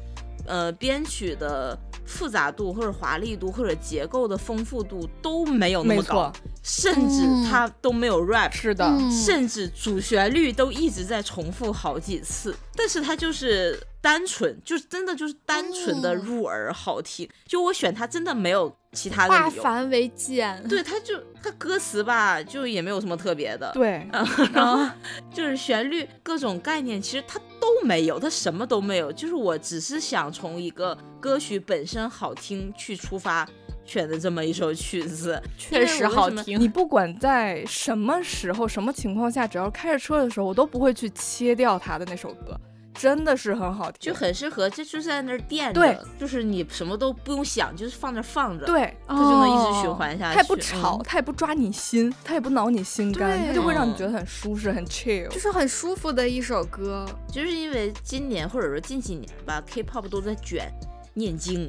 呃编曲的复杂度，或者华丽度，或者结构的丰富度都没有那没么高。错，，甚至嗯它都没有 rap，、是的，嗯甚至主旋律都一直在重复好几次，但是它就是单纯，就是真的就是单纯的嗯入耳好听。就我选它真的没有其他的化理由。化繁为简。对，它就它歌词吧，就也没有什么特别的。对，然后就是旋律各种概念，其实它都没有，它什么都没有。就是我只是想从一个歌曲本身好听去出发，选的这么一首曲子。确实好听。你不管在什么时候、什么情况下，只要开着车的时候，我都不会去切掉它的那首歌，真的是很好听，就很适合，这就是在那儿垫着，对，就是你什么都不用想，就是放那儿放着，，对。它就能一直哦循环下去。它也不吵，嗯它也不抓你心，它也不挠你心肝，它就会让你嗯觉得很舒适、很 chill。就是很舒服的一首歌。就是因为今年或者说近几年吧，K-pop 都在卷念经，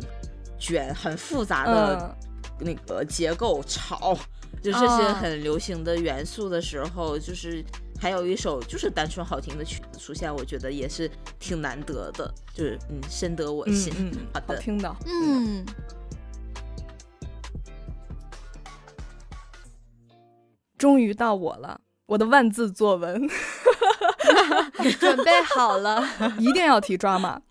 卷很复杂的嗯，那个结构吵，就这些啊很流行的元素的时候，就是还有一首就是单纯好听的曲子出现，我觉得也是挺难得的，就是嗯深得我嗯心。嗯，好的，好听的。嗯，终于到我了，我的万字作文 准备好了。一定要提抓马。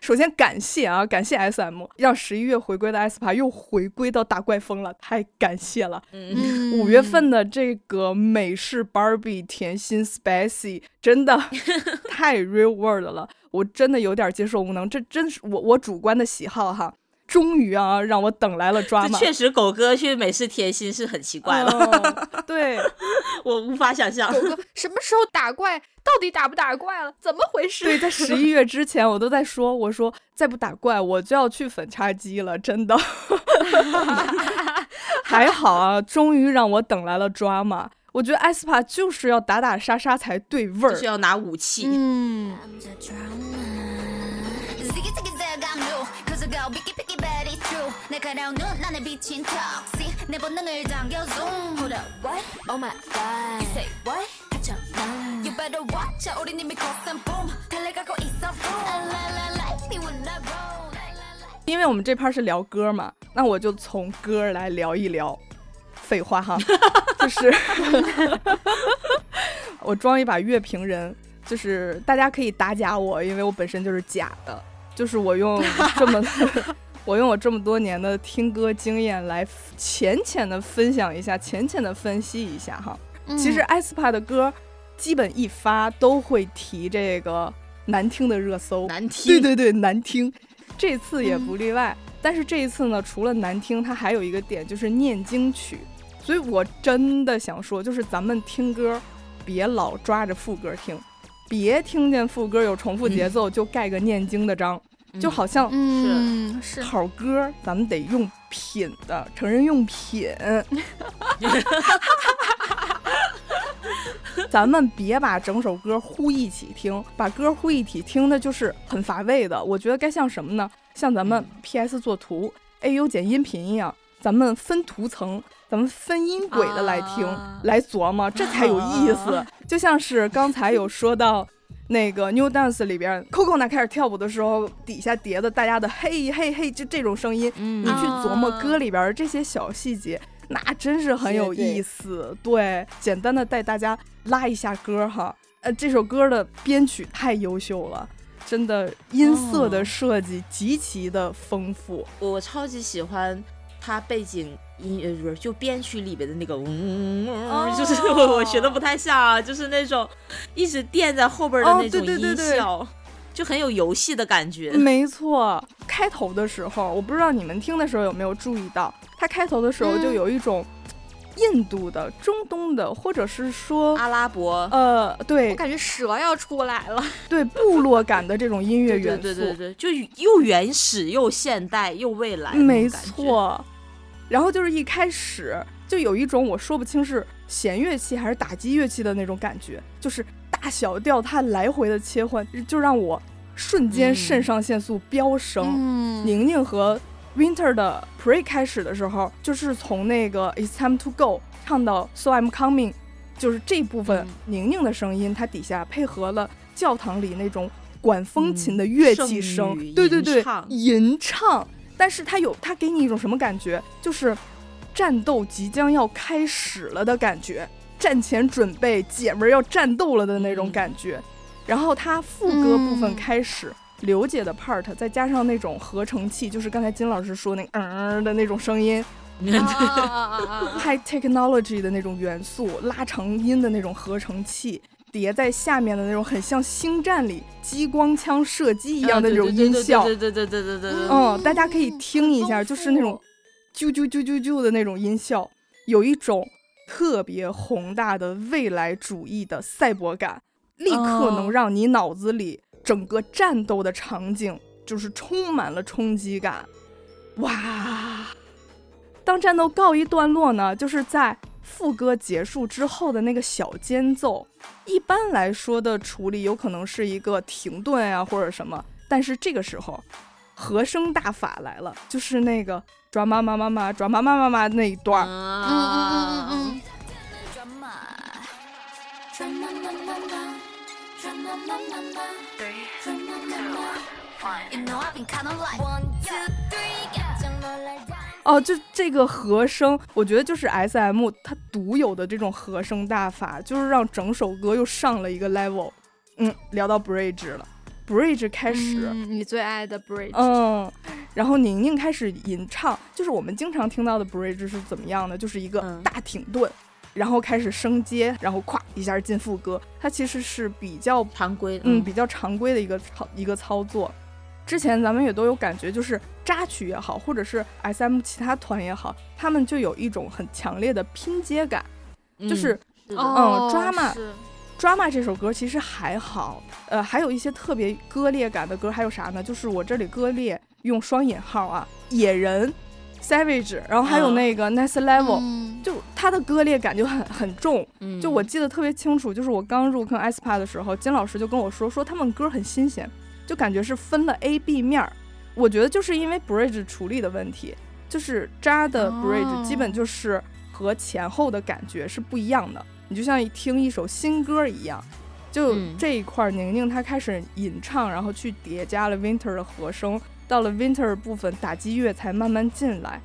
首先感谢啊，感谢 SM 让十一月回归的 aespa 又回归到打怪风了，太感谢了。嗯，嗯，五月份的这个美式 Barbie 甜心 Spicy 真的 太 real world 了，我真的有点接受无能，这真是我我主观的喜好哈。终于啊，让我等来了抓马。确实狗哥去美式甜心是很奇怪了，哦对，我无法想象。狗哥什么时候打怪？到底打不打怪了？怎么回事？对，在十一月之前，我都在说，我说再不打怪，我就要去粉叉机了，真的。还好啊，终于让我等来了抓马。我觉得艾斯帕就是要打打杀杀才对味儿就是。要拿武器，嗯，날카로운 눈 안에 비친 toxic 내 본능을 당겨 zoom Hold up what? Oh my god You say what? 하찮아 You better watch out 우린 이미 cross and boom 달려가고 있어 boom La la la me when I roll La la la 因为我们这趴是聊歌嘛，那我就从歌来聊一聊。废话哈，就是我装一把乐评人，就是大家可以打假我，因为我本身就是假的，就是我用这么 我用我这么多年的听歌经验来浅浅的分享一下，浅浅的分析一下哈。其实嗯 aespa 的歌基本一发都会提这个难听的热搜，难听。对对对，难听，这次也嗯不例外。但是这一次呢，除了难听，它还有一个点就是念经曲，所以我真的想说，就是咱们听歌别老抓着副歌听，别听见副歌有重复节奏就盖个念经的章，就好像嗯是好歌咱们得用品的，成人用品。咱们别把整首歌呼一起听，把歌呼一起听的就是很乏味的。我觉得该像什么呢？像咱们 PS 做图、AU 剪音频一样，咱们分图层，咱们分音轨的来听，啊来琢磨，这才有意思。啊 就像是刚才有说到。那个 New Dance 里边，Coco 那开始跳舞的时候，底下叠的大家的嘿嘿嘿，就这种声音，嗯你去琢磨啊歌里边这些小细节，那真是很有意思。对，简单的带大家拉一下歌哈。呃，这首歌的编曲太优秀了，真的音色的哦设计极其的丰富。我超级喜欢它背景音呃，不是就编曲里边的那个嗡嗡嗡，哦就是我我学的不太像啊，就是那种一直垫在后边的哦那种音对对对对效，就很有游戏的感觉。没错，开头的时候，我不知道你们听的时候有没有注意到，它开头的时候就嗯有一种印度的、中东的，或者是说。阿拉伯呃，对我感觉蛇要出来了。对，部落感的这种音乐元素，对对对对，就又原始又现代又未来，没。错。然后就是一开始就有一种我说不清是弦乐器还是打击乐器的那种感觉，就是大小调它来回的切换，就让我瞬间嗯肾上腺素飙升。嗯宁宁和 Winter 的 Pray 开始的时候，就是从那个 It's Time to Go 唱到 So I'm Coming，就是这部分嗯宁宁的声音，它底下配合了教堂里那种管风琴的嗯乐器声，女对对对吟唱，吟唱。但是它有，它给你一种什么感觉？就是战斗即将要开始了的感觉，战前准备，姐们儿要战斗了的那种嗯感觉。然后它副歌部分嗯开始，刘姐的 part 再加上那种合成器，就是刚才金老师说那个嗯、的那种声音，high technology 的那种元素，拉长音的那种合成器。叠在下面的那种很像星战里激光枪射击一样的那种音效对对对对对对对嗯大家可以听一下就是那种啾啾啾啾啾的那种音效有一种特别宏大的未来主义的赛博感立刻能让你脑子里整个战斗的场景就是充满了冲击感。哇！当战斗告一段落呢就是在副歌结束之后的那个小间奏一般来说的处理有可能是一个停顿啊，或者什么，但是这个时候，和声大法来了，就是那个抓妈妈妈妈，抓妈妈妈妈那一段。哦，就这个和声，我觉得就是 S M 它独有的这种和声大法，就是让整首歌又上了一个 level。嗯，聊到 bridge 了，bridge 开始，嗯，你最爱的 bridge，嗯，然后宁宁开始吟唱，就是我们经常听到的 bridge 是怎么样的？就是一个嗯大停顿，然后开始升阶，然后咵一下进副歌，它其实是比较常规，嗯，比较常规的一个操一个操作。之前咱们也都有感觉，就是扎曲也好，或者是 S M 其他团也好，他们就有一种很强烈的拼接感。嗯就是是的哦抓嘛是 Drama 这首歌其实还好，呃，还有一些特别割裂感的歌，还有啥呢？就是我这里割裂用双引号啊，野人、Savage，然后还有嗯那个 Next Level，、嗯就它的割裂感就很很重。嗯就我记得特别清楚，就是我刚入坑 aespa 的时候，金老师就跟我说，说他们歌很新鲜，就感觉是分了 A、B 面儿。我觉得就是因为 bridge 处理的问题，就是扎的 bridge 哦基本就是和前后的感觉是不一样的，你就像一听一首新歌一样。就嗯这一块儿，宁宁她开始吟唱，然后去叠加了 Winter 的和声，到了 Winter 部分，打击乐才慢慢进来。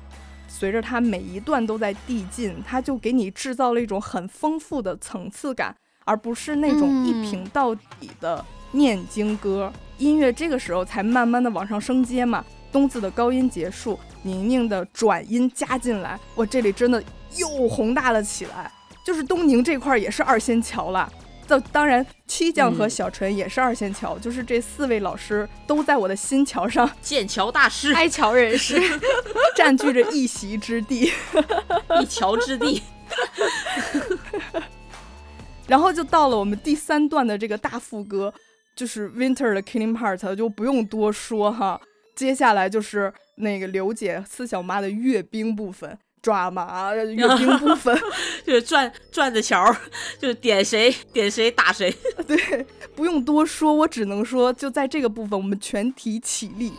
随着它每一段都在递进，它就给你制造了一种很丰富的层次感，而不是那种一平到底的念经歌。音乐这个时候才慢慢的往上升阶嘛。冬子的高音结束，宁宁的转音加进来，我这里真的又宏大了起来。就是东宁这块儿也是二仙桥了。这当然，曲酱和嗯小陈也是二仙桥，就是这四位老师都在我的心桥上剑桥大师，开桥人士，占据着一席之地。一桥之地。然后就到了我们第三段的这个大副歌，就是 Winter 的 Killing Part，就不用多说哈。接下来就是那个刘姐四小妈的阅兵部分，抓马阅兵 部分，就是转转着桥，就是点谁点谁打谁。对，不用多说，我只能说，就在这个部分，我们全体起立。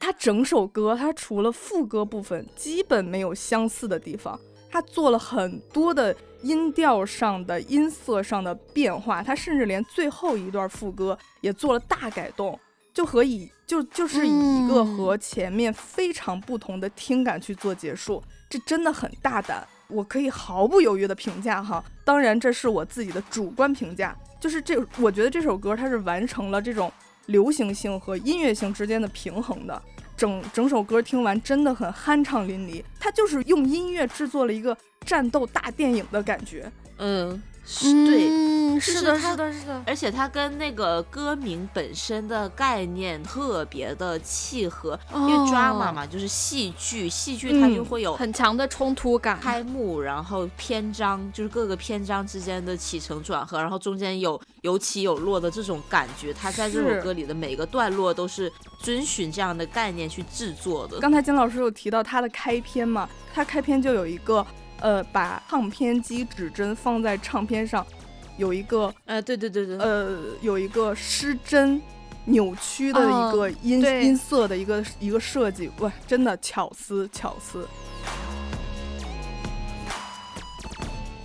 它整首歌，它除了副歌部分基本没有相似的地方，它做了很多的音调上的、音色上的变化，它甚至连最后一段副歌也做了大改动，就和以就就是以一个嗯和前面非常不同的听感去做结束，这真的很大胆。我可以毫不犹豫的评价哈，当然这是我自己的主观评价，就是这，我觉得这首歌它是完成了这种流行性和音乐性之间的平衡的。整整首歌听完真的很酣畅淋漓，它就是用音乐制作了一个战斗大电影的感觉。嗯，对。是的，是的，是的。而且它跟那个歌名本身的概念特别的契合，因为哦 drama 嘛，就是戏剧，戏剧它就嗯会有很强的冲突感。开幕，然后篇章，就是各个篇章之间的起承转合，然后中间有有起有落的这种感觉。它在这首歌里的每个段落都是遵循这样的概念去制作的。刚才金老师有提到它的开篇嘛，它开篇就有一个呃，把唱片机指针放在唱片上，有一个呃，对对对对，呃，有一个失真。扭曲的一个音、对音色的一个一个设计，哇，真的巧思巧思。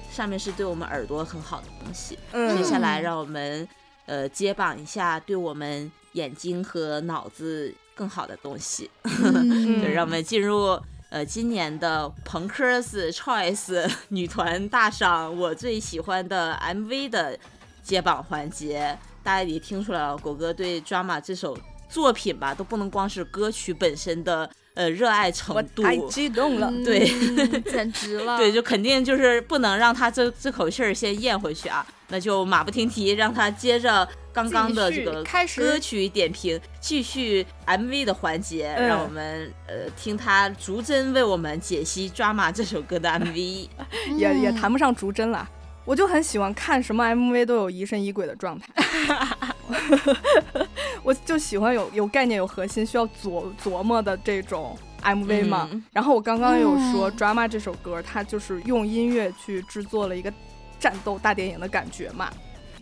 上面是对我们耳朵很好的东西。嗯接下来让我们呃接榜一下对我们眼睛和脑子更好的东西，嗯 对，让我们进入呃今年的朋克斯 Choice 女团大赏我最喜欢的 MV 的揭榜环节。大家也听出来了，狗哥对 Drama 这首作品吧，都不能光是歌曲本身的呃热爱程度，太激动了。对嗯 简直了。对，就肯定就是不能让他这这口气儿先咽回去啊，那就马不停蹄让他接着刚刚的这个歌曲点评，继续 MV 的环节，嗯让我们呃听他逐帧为我们解析《Drama》这首歌的 MV。也也嗯谈不上逐帧啦。我就很喜欢看什么 MV 都有疑神疑鬼的状态，我就喜欢有有概念、有核心、需要琢琢磨的这种 MV 嘛。嗯然后我刚刚有说嗯《Drama》这首歌，它就是用音乐去制作了一个战斗大电影的感觉嘛。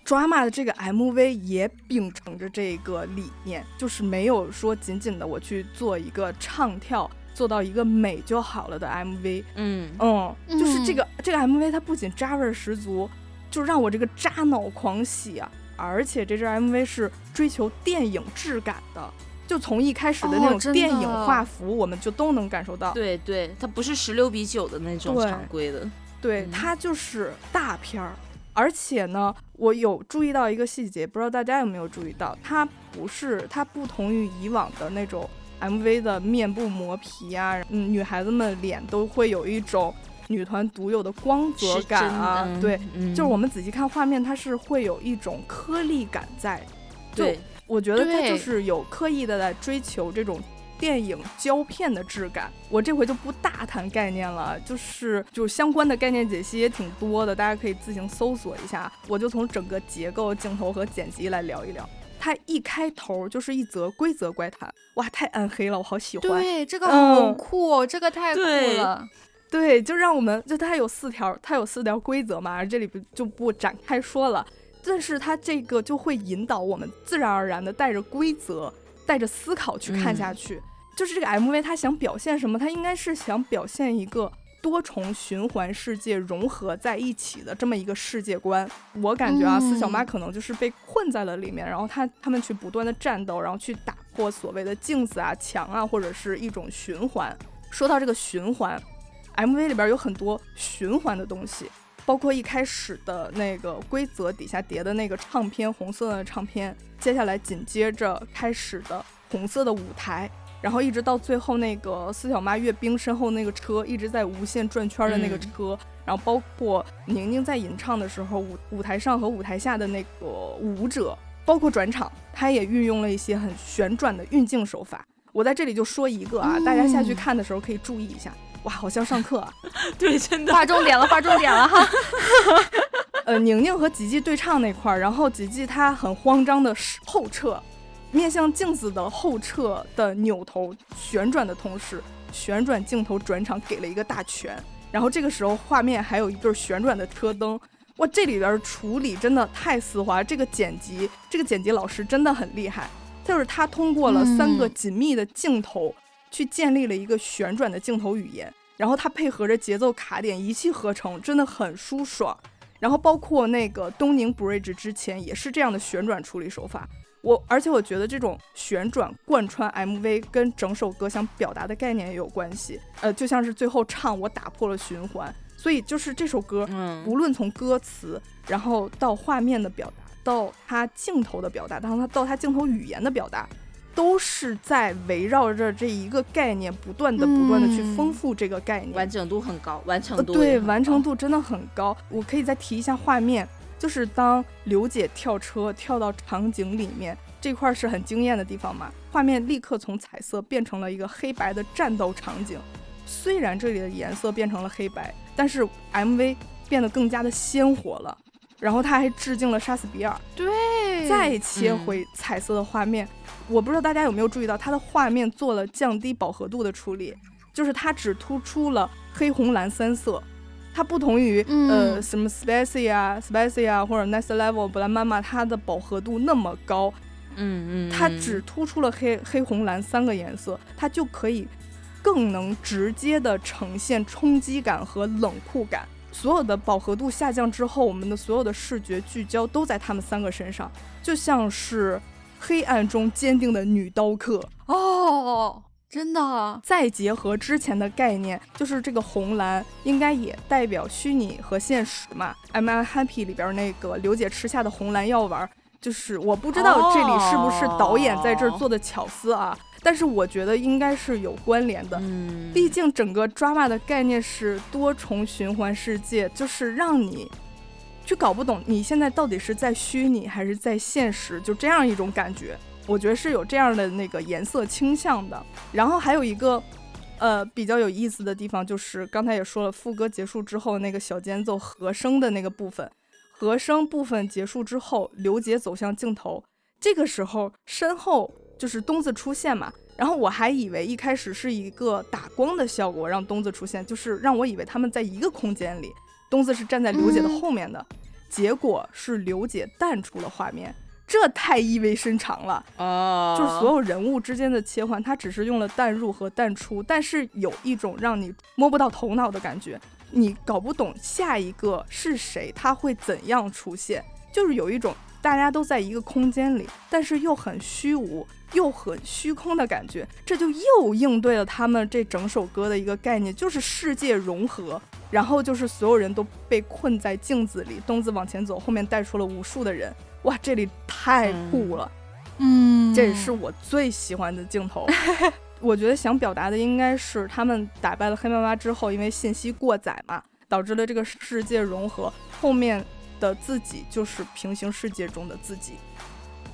Drama 的这个 MV 也秉承着这个理念，就是没有说仅仅的我去做一个唱跳，做到一个美就好了的 MV，嗯，嗯，就是这嗯个、这个 MV 它不仅渣味儿十足，就让我这个渣脑狂喜啊！而且这支 MV 是追求电影质感的，就从一开始的那种电影画幅，我们就都能感受到。对对，它不是十六比九的那种常规的。对，嗯它就是大片儿。而且呢，我有注意到一个细节，不知道大家有没有注意到，它不是它不同于以往的那种 MV 的面部磨皮啊，嗯，女孩子们脸都会有一种女团独有的光泽感啊，对，，嗯就是我们仔细看画面，它是会有一种颗粒感在。就对我觉得它就是有刻意的在追求这种电影胶片的质感。我这回就不大谈概念了，就是就相关的概念解析也挺多的，大家可以自行搜索一下。我就从整个结构、镜头和剪辑来聊一聊。它一开头就是一则规则怪谈，哇，太暗黑了，我好喜欢。对，这个嗯好酷哦，这个太酷了。对，就让我们就它有四条，它有四条规则嘛，这里不就不展开说了。但是它这个就会引导我们自然而然的带着规则、带着思考去看下去。就是这个 MV 它想表现什么？它应该是想表现一个多重循环世界融合在一起的这么一个世界观。我感觉啊，四小妈嗯可能就是被困在了里面，然后他他们去不断的战斗，然后去打破所谓的镜子啊、墙啊，或者是一种循环。说到这个循环，MV 里边有很多循环的东西，包括一开始的那个规则底下叠的那个唱片，红色的唱片，接下来紧接着开始的红色的舞台，然后一直到最后那个四小妈阅兵身后那个车一直在无限转圈的那个嗯车，然后包括宁宁在吟唱的时候，舞舞台上和舞台下的那个舞者，包括转场，他也运用了一些很旋转的运镜手法。我在这里就说一个啊，大家下去看的时候可以注意一下。哇，好像上课啊！对，真的。划重点了，划重点了哈。呃，宁宁和吉吉对唱那块儿，然后吉吉他很慌张的后撤，面向镜子的后撤的扭头旋转的同时，旋转镜头转场给了一个大拳，然后这个时候画面还有一对旋转的车灯，哇，这里边处理真的太丝滑，这个剪辑，这个剪辑老师真的很厉害，就是他通过了三个紧密的镜头去建立了一个旋转的镜头语言，然后他配合着节奏卡点一气呵成，真的很舒爽。然后包括那个东宁 Bridge 之前也是这样的旋转处理手法，我而且我觉得这种旋转贯穿 MV 跟整首歌想表达的概念也有关系，呃，就像是最后唱我打破了循环，所以就是这首歌，嗯，无论从歌词，然后到画面的表达，到它镜头的表达，到它到它镜头语言的表达。都是在围绕着这一个概念，不断的、不断的去丰富这个概念，完整度很高，完成度对，完成度真的很高。我可以再提一下画面，就是当刘姐跳车跳到场景里面这块是很惊艳的地方嘛，画面立刻从彩色变成了一个黑白的战斗场景。虽然这里的颜色变成了黑白，但是 MV 变得更加的鲜活了。然后他还致敬了杀死比尔，对，再切回彩色的画面。我不知道大家有没有注意到，它的画面做了降低饱和度的处理，就是它只突出了黑红蓝三色，它不同于呃什么 Spicy 啊、Spicy 啊或者 Next Level、布兰妈妈，它的饱和度那么高，嗯嗯，它只突出了黑黑红蓝三个颜色，它就可以更能直接的呈现冲击感和冷酷感。所有的饱和度下降之后，我们的所有的视觉聚焦都在他们三个身上，就像是。黑暗中坚定的女刀客哦，真的。再结合之前的概念，就是这个红蓝应该也代表虚拟和现实嘛。I'm Happy 里边那个刘姐吃下的红蓝药丸，就是我不知道这里是不是导演在这儿做的巧思啊，但是我觉得应该是有关联的。嗯，毕竟整个 drama 的概念是多重循环世界，就是让你。就搞不懂你现在到底是在虚拟还是在现实，就这样一种感觉，我觉得是有这样的那个颜色倾向的。然后还有一个，呃，比较有意思的地方就是刚才也说了，副歌结束之后那个小间奏和声的那个部分，和声部分结束之后，刘杰走向镜头，这个时候身后就是东子出现嘛，然后我还以为一开始是一个打光的效果让东子出现，就是让我以为他们在一个空间里。东子是站在刘姐的后面的，结果是刘姐淡出了画面，这太意味深长了。哦，就是所有人物之间的切换，它只是用了淡入和淡出，但是有一种让你摸不到头脑的感觉，你搞不懂下一个是谁，他会怎样出现，就是有一种大家都在一个空间里，但是又很虚无又很虚空的感觉，这就又应对了他们这整首歌的一个概念，就是世界融合。然后就是所有人都被困在镜子里，东子往前走，后面带出了无数的人，哇，这里太酷了，嗯，这也是我最喜欢的镜头。我觉得想表达的应该是他们打败了黑妈妈之后，因为信息过载嘛，导致了这个世界融合，后面的自己就是平行世界中的自己，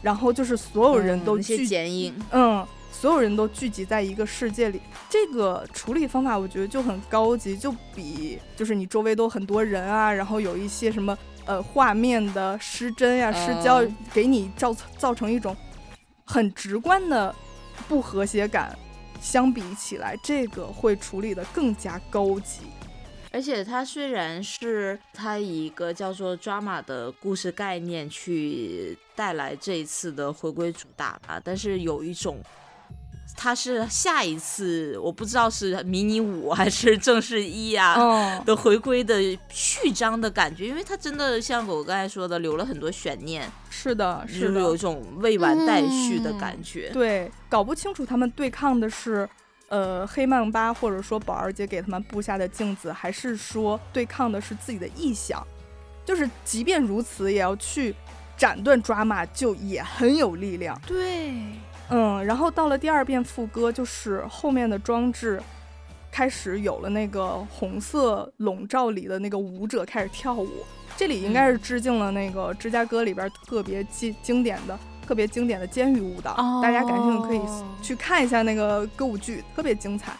然后就是所有人都聚剪影，嗯。所有人都聚集在一个世界里，这个处理方法我觉得就很高级，就比就是你周围都很多人啊，然后有一些什么呃画面的失真呀、失焦，给你造造成一种很直观的不和谐感。相比起来，这个会处理的更加高级。而且它虽然是它以一个叫做 drama 的故事概念去带来这一次的回归主打吧，但是有一种。它是下一次，我不知道是迷你五还是正式一啊 的回归的序章的感觉，因为他真的像我刚才说的，留了很多悬念。是的，是的有一种未完待续的感觉。对，搞不清楚他们对抗的是，呃，黑曼巴或者说宝儿姐给他们布下的镜子，还是说对抗的是自己的臆想？就是即便如此，也要去斩断抓马，就也很有力量。对。嗯，然后到了第二遍副歌，就是后面的装置开始有了那个红色笼罩里的那个舞者开始跳舞，这里应该是致敬了那个芝加哥里边特别经经典的特别经典的监狱舞蹈，大家感兴趣可以哦去看一下那个歌舞剧，特别精彩。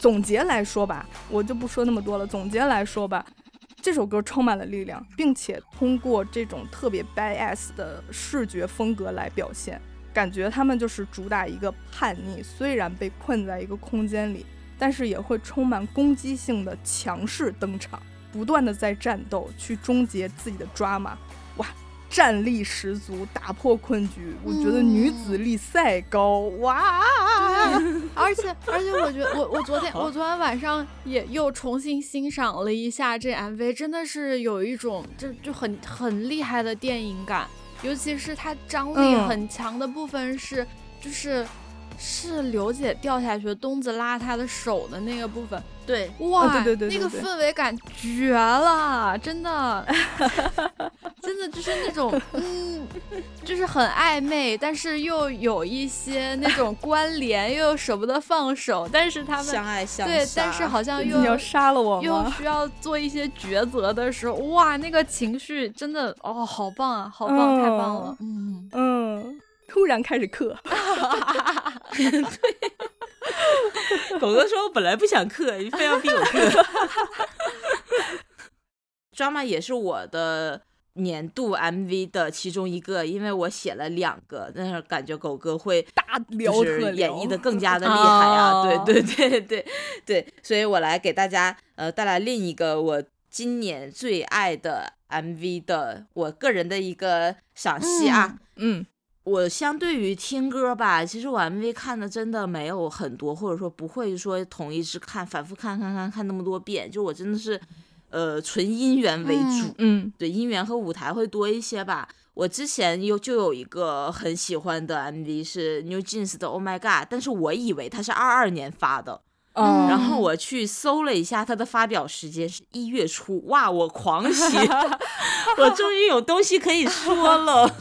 总结来说吧，我就不说那么多了。总结来说吧，这首歌充满了力量，并且通过这种特别 badass 的视觉风格来表现，感觉他们就是主打一个叛逆，虽然被困在一个空间里，但是也会充满攻击性的强势登场，不断的在战斗去终结自己的 drama，哇，战力十足，打破困局。我觉得女子力赛高，哇！而且而且，我觉得我我昨天我昨天晚上也又重新欣赏了一下这 MV，真的是有一种就就很很厉害的电影感，尤其是它张力嗯。很强的部分是、就是是刘姐掉下去，东子拉她的手的那个部分，对，哇，对对对对那个氛围感绝了，真的，真的就是那种，嗯，就是很暧昧，但是又有一些那种关联，又舍不得放手，但是他们相爱相对，但是好像又你要杀了我又？需要做一些抉择的时候，哇，那个情绪真的哦，好棒啊，好棒，太棒了，嗯。嗯，突然开始 嗑，狗哥说：“我本来不想刻，你非要逼我刻。” drama 也是我的年度 MV 的其中一个，因为我写了两个，但是感觉狗哥会大聊就是特演绎的更加的 厉害啊！哦对对对对对，所以我来给大家呃带来另一个我今年最爱的 MV 的我个人的一个赏析啊。嗯我相对于听歌吧，其实我 MV 看的真的没有很多，或者说不会说统一只看，反复看看看看那么多遍。就我真的是，呃，纯音源为主，嗯对音源和舞台会多一些吧。我之前有就有一个很喜欢的 MV 是 New Jeans 的 Oh My God，但是我以为它是二二年发的，嗯，然后我去搜了一下它的发表时间是一月初，哇，我狂喜，我终于有东西可以说了。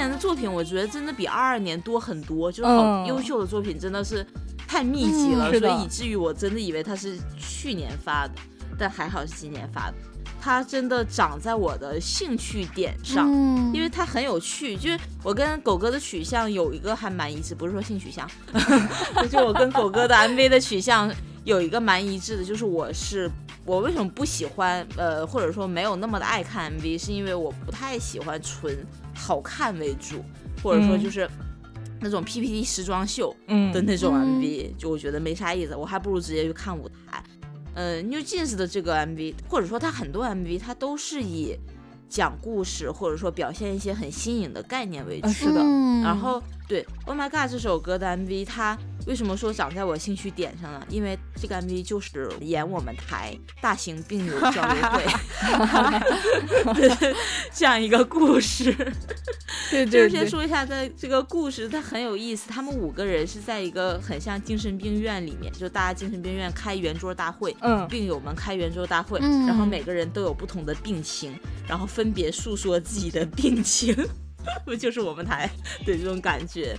年的作品，我觉得真的比二二年多很多，就是好嗯优秀的作品真的是太密集了，嗯所以以至于我真的以为它是去年发的，但还好是今年发的。它真的长在我的兴趣点上，嗯因为它很有趣。就是我跟狗哥的取向有一个还蛮一致，不是说性取向，就我跟狗哥的 MV 的取向有一个蛮一致的，就是我是我为什么不喜欢呃，或者说没有那么的爱看 MV，是因为我不太喜欢纯好看为主，或者说嗯。就是那种 PPT 时装秀嗯。的那种嗯。MV，、就我觉得没啥意思，我还不如直接去看舞台。呃，New Jeans 的这个 MV，或者说它很多 MV，它都是以讲故事或者说表现一些很新颖的概念为主。呃是的。嗯。然后对《Oh My God》这首歌的 MV，它为什么说长在我兴趣点上呢？因为这个 MV 就是演我们台大型病友 交流会对这样一个故事。对对对就是先，说一下它这个故事，它很有意思。他们五个人是在一个很像精神病院里面，就大家精神病院开圆桌大会，嗯病友们开圆桌大会，嗯然后每个人都有不同的病情，然后分别诉说自己的病情，不 就是我们台对这种感觉。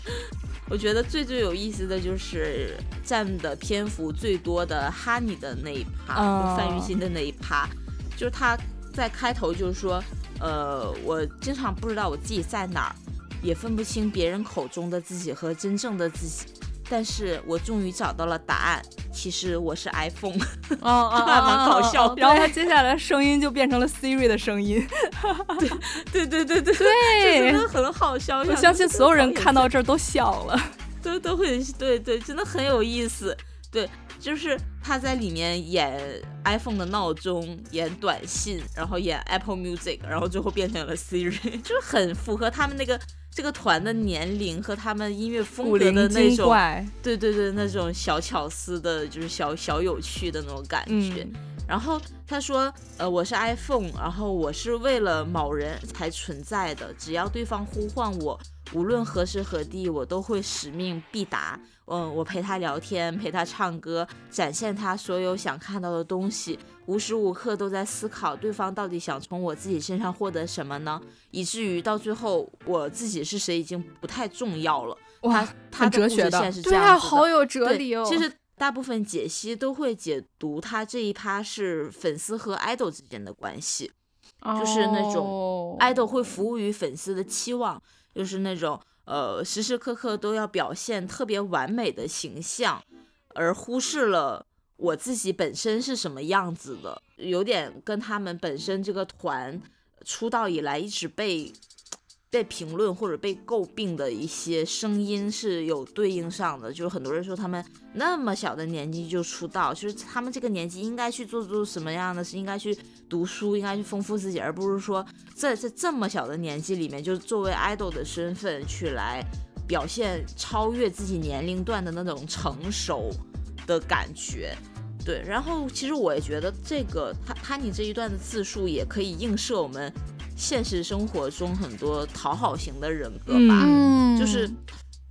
我觉得最最有意思的就是占的篇幅最多的哈尼的那一趴，范玉新的那一趴，就是他在开头就是说，呃，我经常不知道我自己在哪儿，也分不清别人口中的自己和真正的自己，但是我终于找到了答案，其实我是 iPhone。哦 哦蛮搞笑的然后他接下来声音就变成了 Siri 的声音，对对对对，对 真的很好笑。我相信所有人看到到这儿都笑了。都都会对对，真的很有意思。对，就是他在里面演 iPhone 的闹钟，演短信，然后演 Apple Music，然后最后变成了 Siri，就是很符合他们那个这个团的年龄和他们音乐风格的那种，对对对，那种小巧思的，就是小小有趣的那种感觉。嗯然后他说，呃，我是 iPhone，然后我是为了某人才存在的，只要对方呼唤我，无论何时何地，我都会使命必达。嗯，我陪他聊天，陪他唱歌，展现他所有想看到的东西，无时无刻都在思考对方到底想从我自己身上获得什么呢？以至于到最后，我自己是谁已经不太重要了。哇他哲学的对啊，线是这样好有哲理哦。其实大部分解析都会解读他这一趴是粉丝和 idol 之间的关系。就是那种哦 idol 会服务于粉丝的期望，就是那种呃时时刻刻都要表现特别完美的形象，而忽视了我自己本身是什么样子的，有点跟他们本身这个团出道以来一直被。被评论或者被诟病的一些声音是有对应上的，就是很多人说他们那么小的年纪就出道，就是他们这个年纪应该去做做什么样的事，应该去读书，应该去丰富自己，而不是说在在这么小的年纪里面，就作为 idol 的身份去来表现超越自己年龄段的那种成熟的感觉。对，然后其实我也觉得这个他他你这一段的自述也可以映射我们现实生活中很多讨好型的人格吧。嗯，就是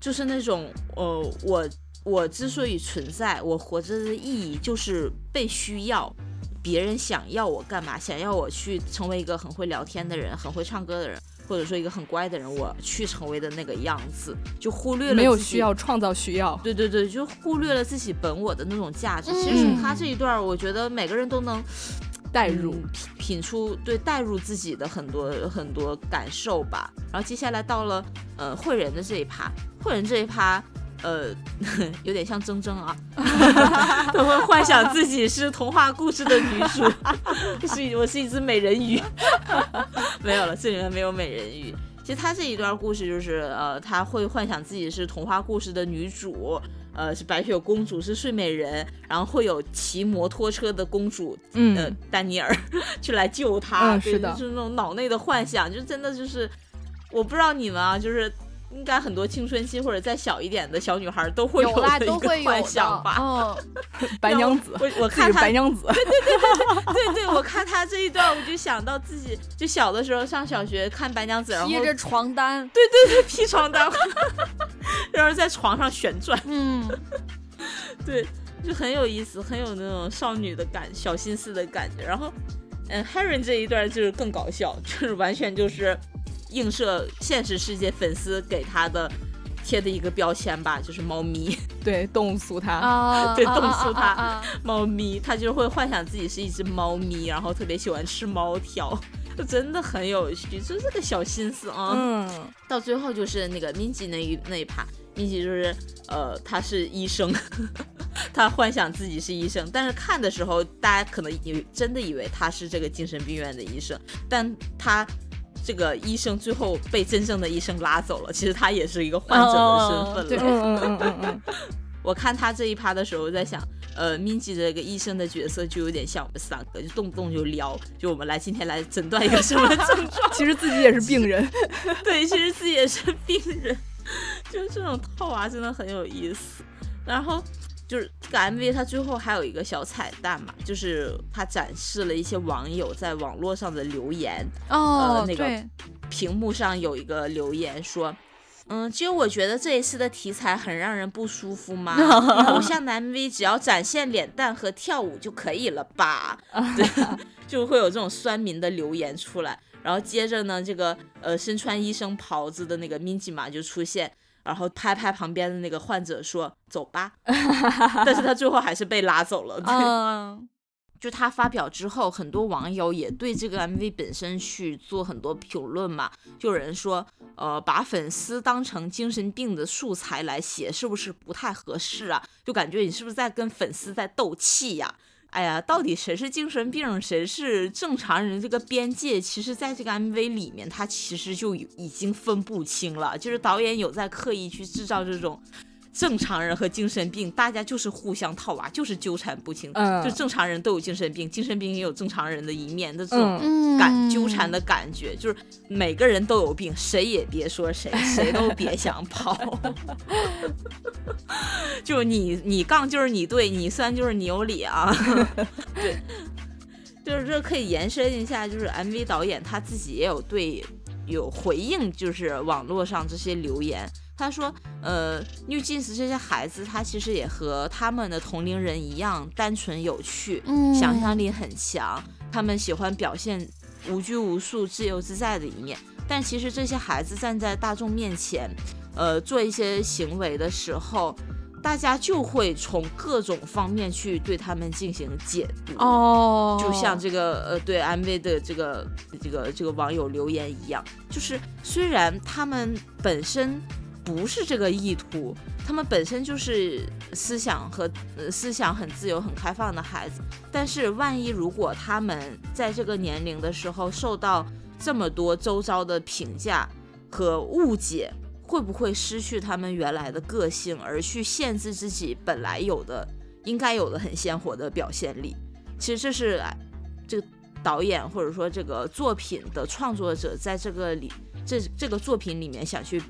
就是那种呃，我我之所以存在，我活着的意义就是被需要，别人想要我干嘛，想要我去成为一个很会聊天的人，很会唱歌的人，或者说一个很乖的人，我去成为的那个样子，就忽略了没有需要创造需要。对对对，就忽略了自己本我的那种价值。其实从嗯他这一段，我觉得每个人都能代入嗯品品出对代入自己的很多很多感受吧。然后接下来到了呃慧人的这一趴，慧人这一趴。呃，有点像铮铮啊，他会幻想自己是童话故事的女主，是我是一只美人鱼，没有了，这里面没有美人鱼。其实他这一段故事就是，呃，他会幻想自己是童话故事的女主，呃，是白雪公主，是睡美人，然后会有骑摩托车的公主，嗯，呃，丹尼尔 去来救她，对嗯是的。就是那种脑内的幻想，就真的就是，我不知道你们啊，就是应该很多青春期或者再小一点的小女孩都会有啦，的一个都会有幻想。吧。嗯，白娘子，我我看她白娘子，对对，我看他这一段，我就想到自己就小的时候上小学看白娘子，然后披着床单，对对对披床单，然后在床上旋转，嗯，对，就很有意思，很有那种少女的感小心思的感觉。然后，嗯，Harry 这一段就是更搞笑，就是完全就是映射现实世界粉丝给他的贴的一个标签吧，就是猫咪。对，动物苏他，啊，对啊啊啊动物它啊啊猫咪，他就会幻想自己是一只猫咪，然后特别喜欢吃猫条，就 真的很有趣，就是这个小心思啊。嗯，到最后就是那个 Minji 那一那一趴，Minji 就是呃他是医生，他幻想自己是医生，但是看的时候大家可能以为真的以为他是这个精神病院的医生，但他。这个医生最后被真正的医生拉走了，其实他也是一个患者的身份了。对嗯嗯嗯嗯嗯，我看他这一趴的时候，在想，呃，Minji 这个医生的角色就有点像我们三个，就动不动就撩，就我们来今天来诊断一个什么症状？其实自己也是病人，对，其实自己也是病人，就这种套娃真的很有意思。然后就是这个 MV，它最后还有一个小彩蛋嘛，就是它展示了一些网友在网络上的留言，哦，那个对，屏幕上有一个留言说。嗯，其实我觉得这一次的题材很让人不舒服吗？偶像 MV 只要展现脸蛋和跳舞就可以了吧？对，就会有这种酸民的留言出来。然后接着呢，这个呃身穿医生袍子的那个 Minji 嘛就出现，然后拍拍旁边的那个患者说走吧，但是他最后还是被拉走了。对，嗯，就他发表之后，很多网友也对这个 MV 本身去做很多评论嘛，就有人说，呃，把粉丝当成精神病的素材来写，是不是不太合适啊？就感觉你是不是在跟粉丝在斗气呀？哎呀，到底谁是精神病，谁是正常人？这个边界，其实在这个 MV 里面，他其实就已经分不清了。就是导演有在刻意去制造这种正常人和精神病，大家就是互相套娃，就是纠缠不清。嗯就正常人都有精神病，精神病也有正常人的一面的这种感、纠缠的感觉，就是每个人都有病，谁也别说谁，谁都别想跑。就你你杠就是你对，你酸就是你有理啊。对，就是这可以延伸一下，就是 MV 导演他自己也有对。有回应，就是网络上这些留言。他说，呃，New Jeans 这些孩子，他其实也和他们的同龄人一样，单纯有趣，嗯想象力很强，他们喜欢表现无拘无束、自由自在的一面。但其实这些孩子站在大众面前，呃，做一些行为的时候，大家就会从各种方面去对他们进行解读。哦，就像这个呃，对 MV 的这个这个这个网友留言一样，就是虽然他们本身不是这个意图，他们本身就是思想和呃思想很自由、很开放的孩子，但是万一如果他们在这个年龄的时候受到这么多周遭的评价和误解，会不会失去他们原来的个性，而去限制自己本来有的、应该有的很鲜活的表现力？其实这是这个导演或者说这个作品的创作者在这个里这这个作品里面想去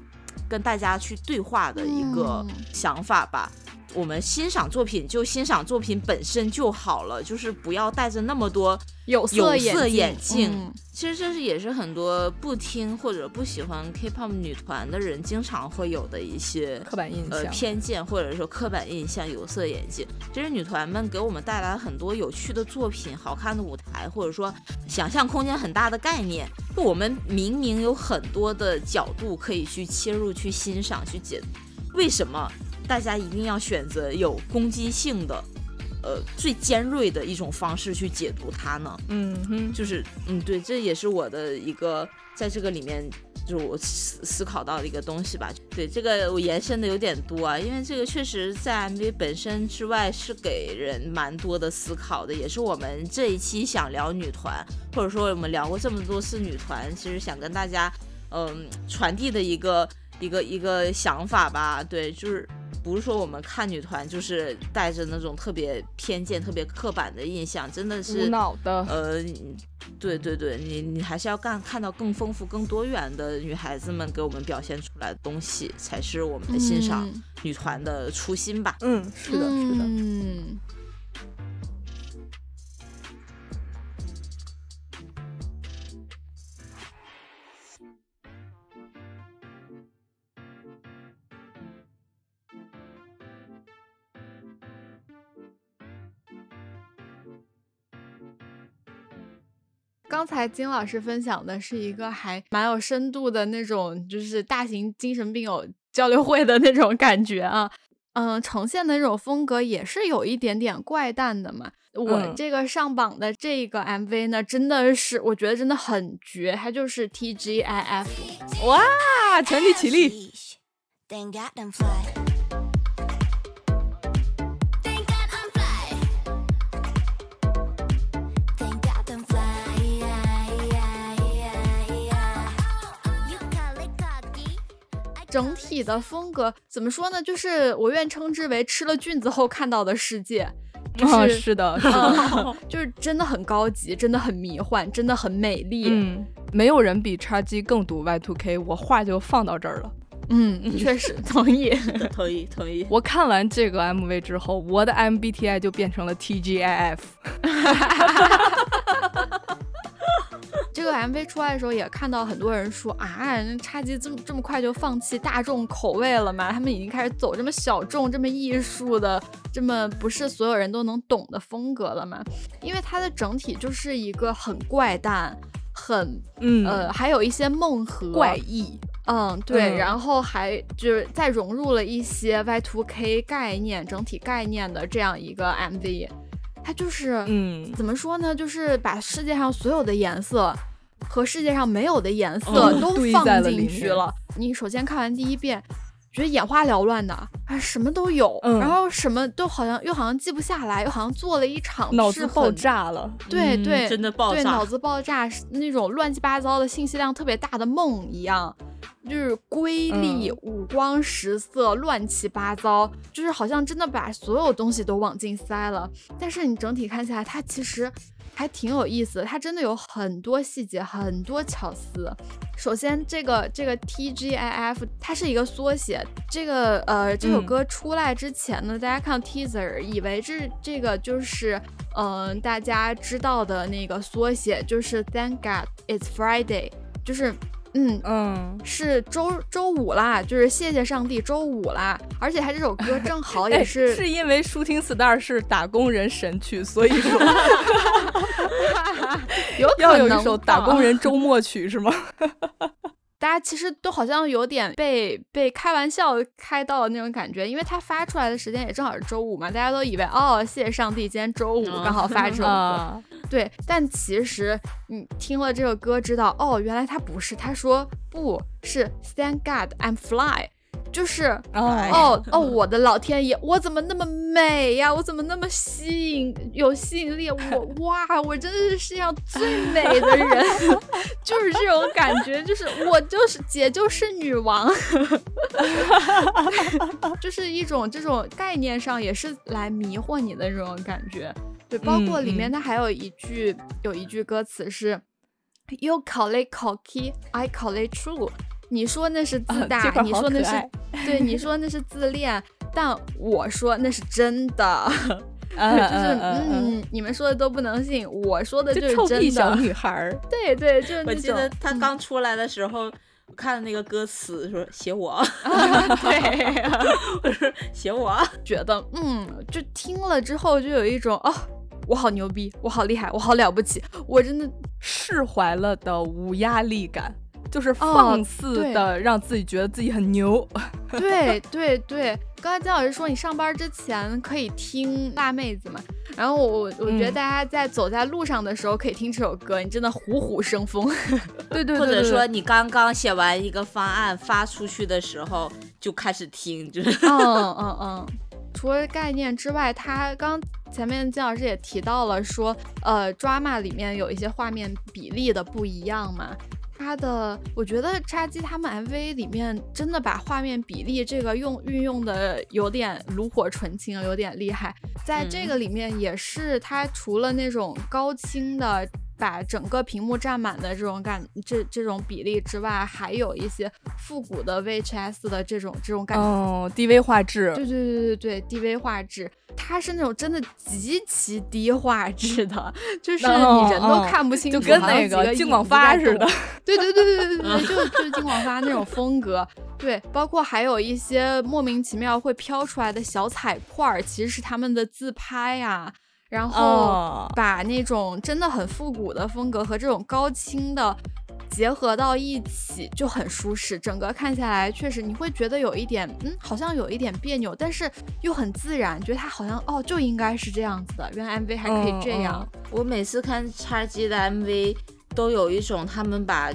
跟大家去对话的一个嗯想法吧。我们欣赏作品就欣赏作品本身就好了，就是不要带着那么多有色眼眼镜嗯其实这是也是很多不听或者不喜欢 K-pop 女团的人经常会有的一些刻板印象呃象。偏见或者说刻板印象、有色眼镜。其实女团们给我们带来了很多有趣的作品、好看的舞台，或者说想象空间很大的概念。就我们明明有很多的角度可以去切入、去欣赏、去解读，为什么大家一定要选择有攻击性的？呃，最尖锐的一种方式去解读它呢？嗯哼，就是嗯，对，这也是我的一个在这个里面，就是我思思考到的一个东西吧。对，这个我延伸的有点多啊，因为这个确实在 MV 本身之外是给人蛮多的思考的，也是我们这一期想聊女团，或者说我们聊过这么多次女团，其实想跟大家嗯传递的一个一个一个想法吧。对，就是。不是说我们看女团就是带着那种特别偏见、特别刻板的印象，真的是无脑的，呃，对对对，你你还是要干看到更丰富、更多元的女孩子们给我们表现出来的东西，才是我们欣赏嗯女团的初心吧。嗯，是的，是的。嗯，刚才金老师分享的是一个还蛮有深度的那种，就是大型精神病友交流会的那种感觉啊。嗯，呈现的那种风格也是有一点点怪诞的嘛。我嗯这个上榜的这个 MV 呢，真的是我觉得真的很绝，它就是 TGIF。哇，全体起立！整体的风格怎么说呢？就是我愿称之为吃了菌子后看到的世界，是、是的，是的，嗯，就是真的很高级，真的很迷幻，真的很美丽。嗯，没有人比叉 G 更懂 Y2K，我话就放到这儿了。嗯，确实 同意。同意同意。我看完这个 MV 之后，我的 MBTI 就变成了 TGIF。这个 MV 出来的时候，也看到很多人说啊，那叉机这么这么快就放弃大众口味了吗？他们已经开始走这么小众、这么艺术的、这么不是所有人都能懂的风格了吗？因为它的整体就是一个很怪诞、很嗯呃，还有一些梦和怪异。嗯，对，嗯然后还就是再融入了一些 Y2K 概念、整体概念的这样一个 MV，它就是嗯，怎么说呢？就是把世界上所有的颜色和世界上没有的颜色嗯都放进去了。你首先看完第一遍，觉得眼花缭乱的，啊，什么都有，嗯然后什么都好像又好像记不下来，又好像做了一场是脑子爆炸了。嗯对对，真的爆炸对，脑子爆炸是那种乱七八糟的信息量特别大的梦一样，就是瑰丽、嗯五光十色、乱七八糟，就是好像真的把所有东西都往进塞了。但是你整体看起来，它其实还挺有意思的，它真的有很多细节，很多巧思。首先，这个这个 TGIF 它是一个缩写。这个呃，这首嗯歌出来之前呢，大家看到 teaser 以为这这个就是嗯、呃大家知道的那个缩写，就是 Thank God It's Friday，就是嗯，嗯，是周周五啦，就是谢谢上帝周五啦，而且他这首歌正好也哎是、是因为《Shooting Star》是打工人神曲，所以说 有可要有一首打工人周末曲是吗？大家其实都好像有点被被开玩笑开到的那种感觉，因为他发出来的时间也正好是周五嘛，大家都以为哦，谢谢上帝，今天周五哦刚好发这首歌。啊，对，但其实你听了这个歌，知道哦，原来他不是，他说不是，Thank God I'm fly，就是哦哦哦，我的老天爷，我怎么那么美呀？我怎么那么吸引有吸引力？我 哇，我真的是世界上最美的人，就是这种感觉，就是我就是姐就是女王，就是一种这种概念上也是来迷惑你的这种感觉。对，包括里面嗯它还有一句、有一句歌词是 “You call it cocky, I call it true”。你说那是自啊大，你说那是对，你说那是自恋，但我说那是真的，嗯就是嗯嗯，你们说的都不能信，我说的就是真臭屁小。女。孩儿，对对，就是我记得种他刚出来的时候，我看那个歌词说写我，对，我说写我，觉得嗯，就听了之后就有一种哦，我好牛逼，我好厉害，我好了不起，我真的释怀了的无压力感，就是放肆的让自己觉得自己很牛。对对对，刚才姜老师说你上班之前可以听辣妹子嘛，然后我我觉得嗯大家在走在路上的时候可以听这首歌，你真的虎虎生风。对对对，或者说你刚刚写完一个方案发出去的时候就开始听，就是嗯 嗯嗯。除了概念之外，他刚前面金老师也提到了说，呃，drama 里面有一些画面比例的不一样嘛。他的，我觉得叉鸡他们 MV 里面真的把画面比例这个用运用的有点炉火纯青，有点厉害。在这嗯个里面也是，它除了那种高清的把整个屏幕占满的这种感，这这种比例之外，还有一些复古的 VHS 的这种这种感觉。哦，DV 画质，对对对对对，DV 画质，它是那种真的极其低画质的，就是哦你人都哦看不清楚，就跟那个个金广发似的。对对对对对对对，就就是金广发那种风格。对，包括还有一些莫名其妙会飘出来的小彩块儿，其实是他们的自拍啊。然后哦把那种真的很复古的风格和这种高清的结合到一起，就很舒适。整个看下来，确实你会觉得有一点，嗯，好像有一点别扭，但是又很自然，觉得它好像哦就应该是这样子的。原来 MV 还可以这样。我每次看叉 G 的 MV 都有一种他们把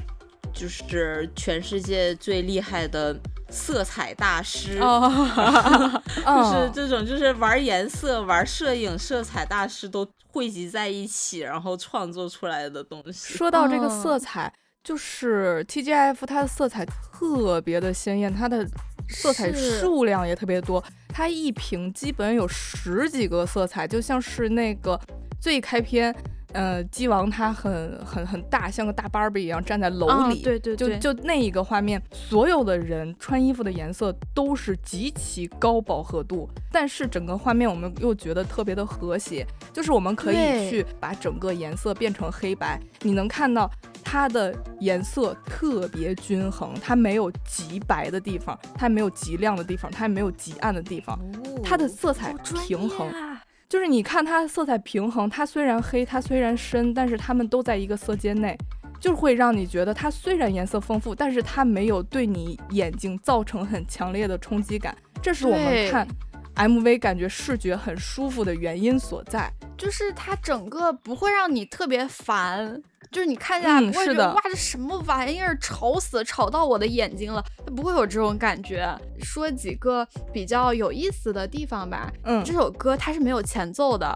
就是全世界最厉害的色彩大师。哦，就是嗯这种，就是玩颜色、玩摄影、色彩大师都汇集在一起，然后创作出来的东西。说到这个嗯色彩，就是 TGF 它的色彩特别的鲜艳，它的色彩数量也特别多，它一瓶基本有十几个色彩，就像是那个最开篇。呃，鸡王他很很很大，像个大芭比一样站在楼嗯里，就对对对就那一个画面，所有的人穿衣服的颜色都是极其高饱和度，但是整个画面我们又觉得特别的和谐，就是我们可以去把整个颜色变成黑白，你能看到它的颜色特别均衡，它没有极白的地方，它没有极亮的地方，它也没有极暗的地方，它的色彩平衡。啊就是你看它色彩平衡，它虽然黑，它虽然深，但是它们都在一个色阶内，就会让你觉得它虽然颜色丰富，但是它没有对你眼睛造成很强烈的冲击感。这是我们看 MV 感觉视觉很舒服的原因所在。就是它整个不会让你特别烦，就是你看下来嗯是的。不会觉得哇这什么玩意儿吵死吵到我的眼睛了，不会有这种感觉。说几个比较有意思的地方吧，嗯。这首歌它是没有前奏的，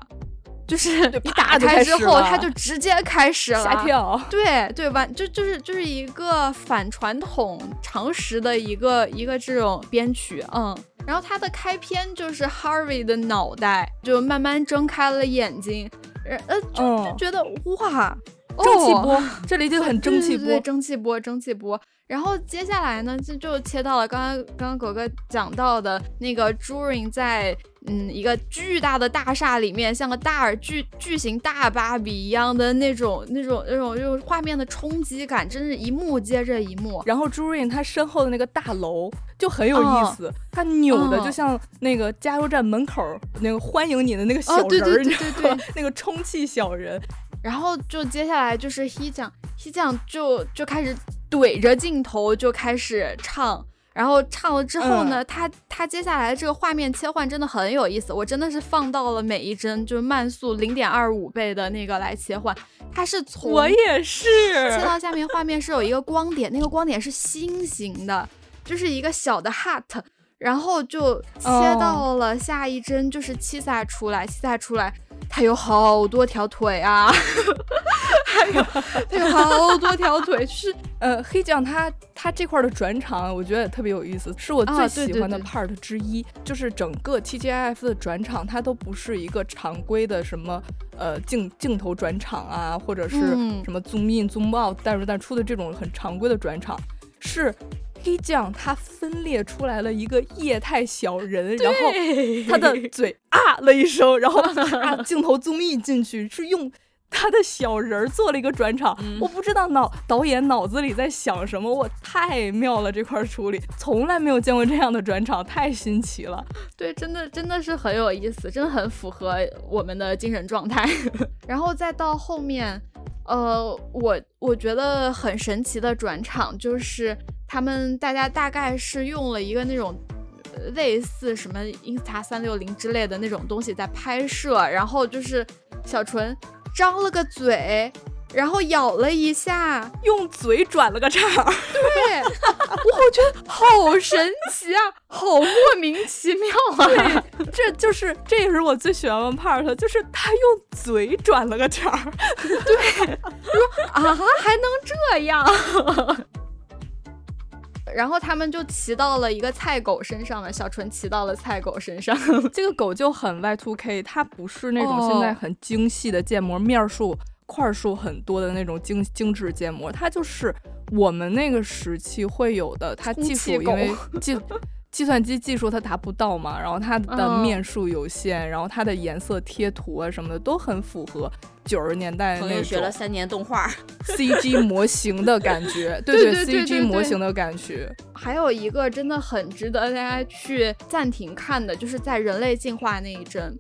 就是 一打开之后它就直接开始 了，吓跳，对对，完就就是就是一个反传统常识的一个一个这种编曲，嗯。然后它的开篇就是 Harvey 的脑袋就慢慢睁开了眼睛，呃呃就就嗯。觉得哇，蒸汽哦波，这里就很蒸汽波对对对对，蒸汽波，蒸汽波。然后接下来呢，这就切到了刚刚刚刚狗哥讲到的那个朱茵在嗯一个巨大的大厦里面，像个大耳巨巨型大芭比一样的那种那种那种那种画面的冲击感，真是一幕接着一幕。然后朱润他身后的那个大楼就很有意哦思，他扭的哦就像那个加油站门口那个欢迎你的那个小哦，对人儿，对对你知对对，道吗 那个充气小人。然后就接下来就是 He 酱，He 酱就就开始怼着镜头就开始唱，然后唱了之后呢，他他接下来这个画面切换真的很有意思，我真的是放到了每一帧就是慢速零点二五倍的那个来切换，他是从我也是，切到下面画面是有一个光点，那个光点是心形的，就是一个小的 heart，然后就切哦。到了下一帧，就是七萨出来，七萨出来，它有好多条腿啊，还有它有好多条腿，就是呃，黑酱它它这块儿的转场，我觉得也特别有意思，是我啊最喜欢的 part 之一。就是整个 TGIF 的转场，它都不是一个常规的什么呃镜镜头转场啊，或者是嗯什么 zoom in zoom out 带入带出的这种很常规的转场，是黑酱他分裂出来了一个液态小人，然后他的 嘴啊了一声，然后啪镜头 zoom in 进去，是用他的小人儿做了一个转场。我不知道脑导演脑子里在想什么，我太妙了这块处理，从来没有见过这样的转场，太新奇了。对，真的真的是很有意思，真的很符合我们的精神状态。然后再到后面，呃，我我觉得很神奇的转场就是他们大家大概是用了一个那种。呃类似什么 Insta 三六零之类的那种东西在拍摄，然后就是小纯张了个嘴，然后咬了一下，用嘴转了个叉儿，对，我觉得好神奇啊，好莫名其妙啊！这就是这也是我最喜欢的 part，就是他用嘴转了个场儿。啊，还能这样？然后他们就骑到了一个菜狗身上了，小纯骑到了菜狗身上。这个狗就很 Y two K，它不是那种现在哦很精细的建模，面数、块数很多的那种精精致建模，它就是我们那个时期会有的。它技术因为 计计算机技术它达不到嘛，然后它的嗯面数有限，然后它的颜色贴图啊什么的都很符合九十年代那种学了三年动画，CG 模型的感觉，对对对对对 CG 模型的感觉。还有一个真的很值得大家去暂停看的，就是在人类进化那一帧。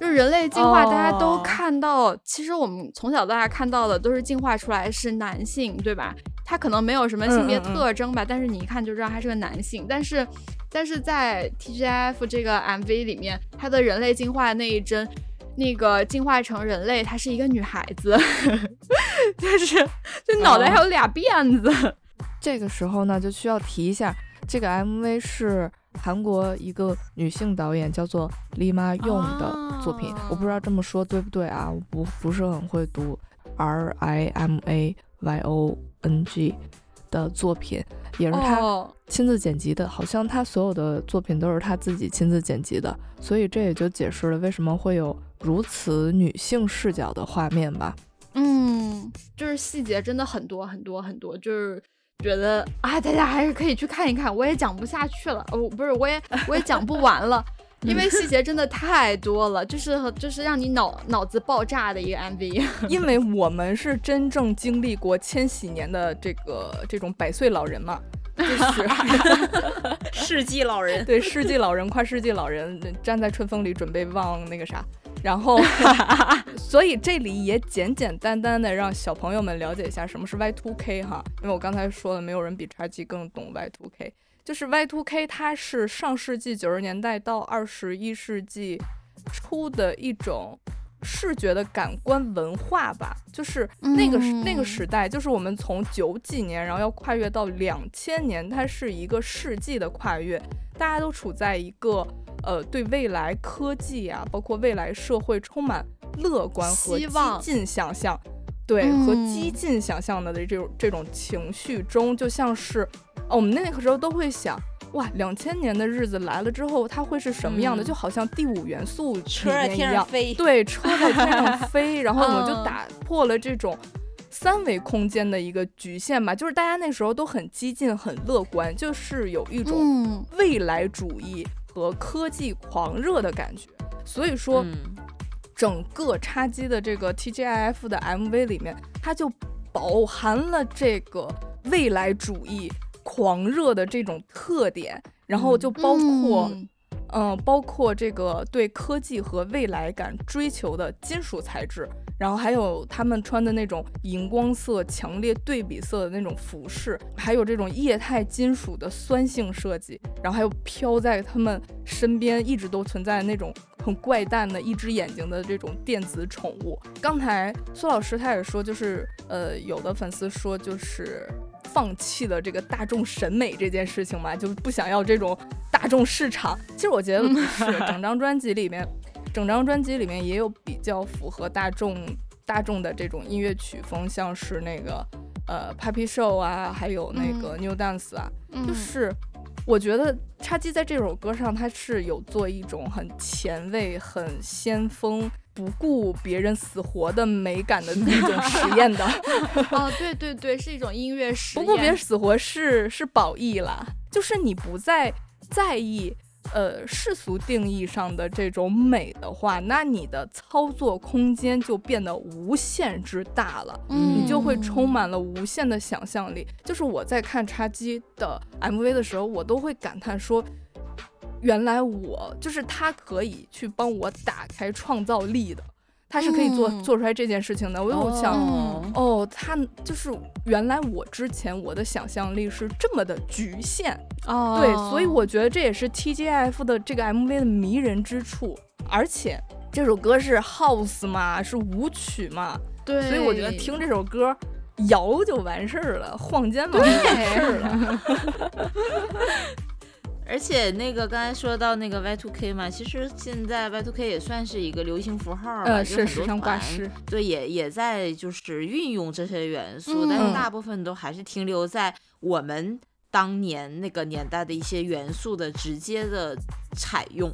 就人类进化，哦大家都看到其实我们从小到大看到的都是进化出来是男性，对吧？他可能没有什么性别嗯嗯嗯特征吧，但是你一看就知道他是个男性。但是，但是在 TGF 这个 MV 里面，他的人类进化那一帧，那个进化成人类，她是一个女孩子，就是就脑袋还有俩辫子。这个时候呢，就需要提一下，这个 MV 是韩国一个女性导演叫做 Lima Yong 的作品，我不知道这么说对不对啊？我不不是很会读 R I M A Y O N G 的作品，也是她哦，亲自剪辑的，好像她所有的作品都是她自己亲自剪辑的，所以这也就解释了为什么会有如此女性视角的画面吧。嗯，就是细节真的很多很多很多，就是觉得啊，大家还是可以去看一看。我也讲不下去了，哦，不是，我也 我也讲不完了，因为细节真的太多了，就是就是让你脑脑子爆炸的一个 MV。因为我们是真正经历过千禧年的这个这种百岁老人嘛，就是世纪老人。对世纪老人、跨世纪老人站在春风里准备忘那个啥，然后 所以这里也简简单单的让小朋友们了解一下什么是 Y2K 哈，因为我刚才说了，没有人比叉 G 更懂 Y2K。就是 Y2K，它是上世纪九十年代到二十一世纪初的一种视觉的感官文化吧，就是那个时、那个嗯时代，就是我们从九几年，然后要跨越到两千年，它是一个世纪的跨越，大家都处在一个呃对未来科技啊，包括未来社会充满乐观和激进想象。对，和激嗯进想象的这种这种情绪中，就像是，哦我们那个时候都会想，哇，两千年的日子来了之后，它会是什么样的？嗯。就好像第五元素里车在面一样，天上飞，对，车在天上飞，然后我们就嗯打破了这种三维空间的一个局限吧，就是大家那时候都很激进、很乐观，就是有一种嗯。未来主义和科技狂热的感觉。所以说，嗯。整个叉机的这个 TGIF 的 MV 里面，它就饱含了这个未来主义狂热的这种特点，然后就包括。嗯嗯，包括这个对科技和未来感追求的金属材质，然后还有他们穿的那种荧光色、强烈对比色的那种服饰，还有这种液态金属的酸性设计，然后还有飘在他们身边一直都存在的那种很怪诞的一只眼睛的这种电子宠物。刚才苏老师他也说，就是呃，有的粉丝说就是。放弃了这个大众审美这件事情嘛，就是不想要这种大众市场。其实我觉得不是，整张专辑里面，整张专辑里面也有比较符合大众大众的这种音乐曲风，像是那个呃 Papi Show 啊，还有那个 New Dance 啊，嗯。就是我觉得叉鸡在这首歌上，他是有做一种很前卫、很先锋。不顾别人死活的美感的那种实验的，哦，对对对，是一种音乐实验。不顾别人死活是是褒义啦，就是你不再在意呃世俗定义上的这种美的话，那你的操作空间就变得无限之大了。嗯你就会充满了无限的想象力。就是我在看叉机的 MV 的时候，我都会感叹说，原来我就是他可以去帮我打开创造力的，他是可以做、嗯做出来这件事情的。我又想。哦哦，他就是原来我之前我的想象力是这么的局限，哦，对，所以我觉得这也是 TGIF 的这个 MV 的迷人之处。而且这首歌是 House 嘛，是舞曲嘛，对，所以我觉得听这首歌摇就完事儿了，晃肩膀就完事儿了。而且那个刚才说到那个 Y2K 嘛，其实现在 Y2K 也算是一个流行符号吧，呃，就是时尚挂团饰，对，也也在就是运用这些元素，但嗯。是大部分都还是停留在我们当年那个年代的一些元素的直接的采用，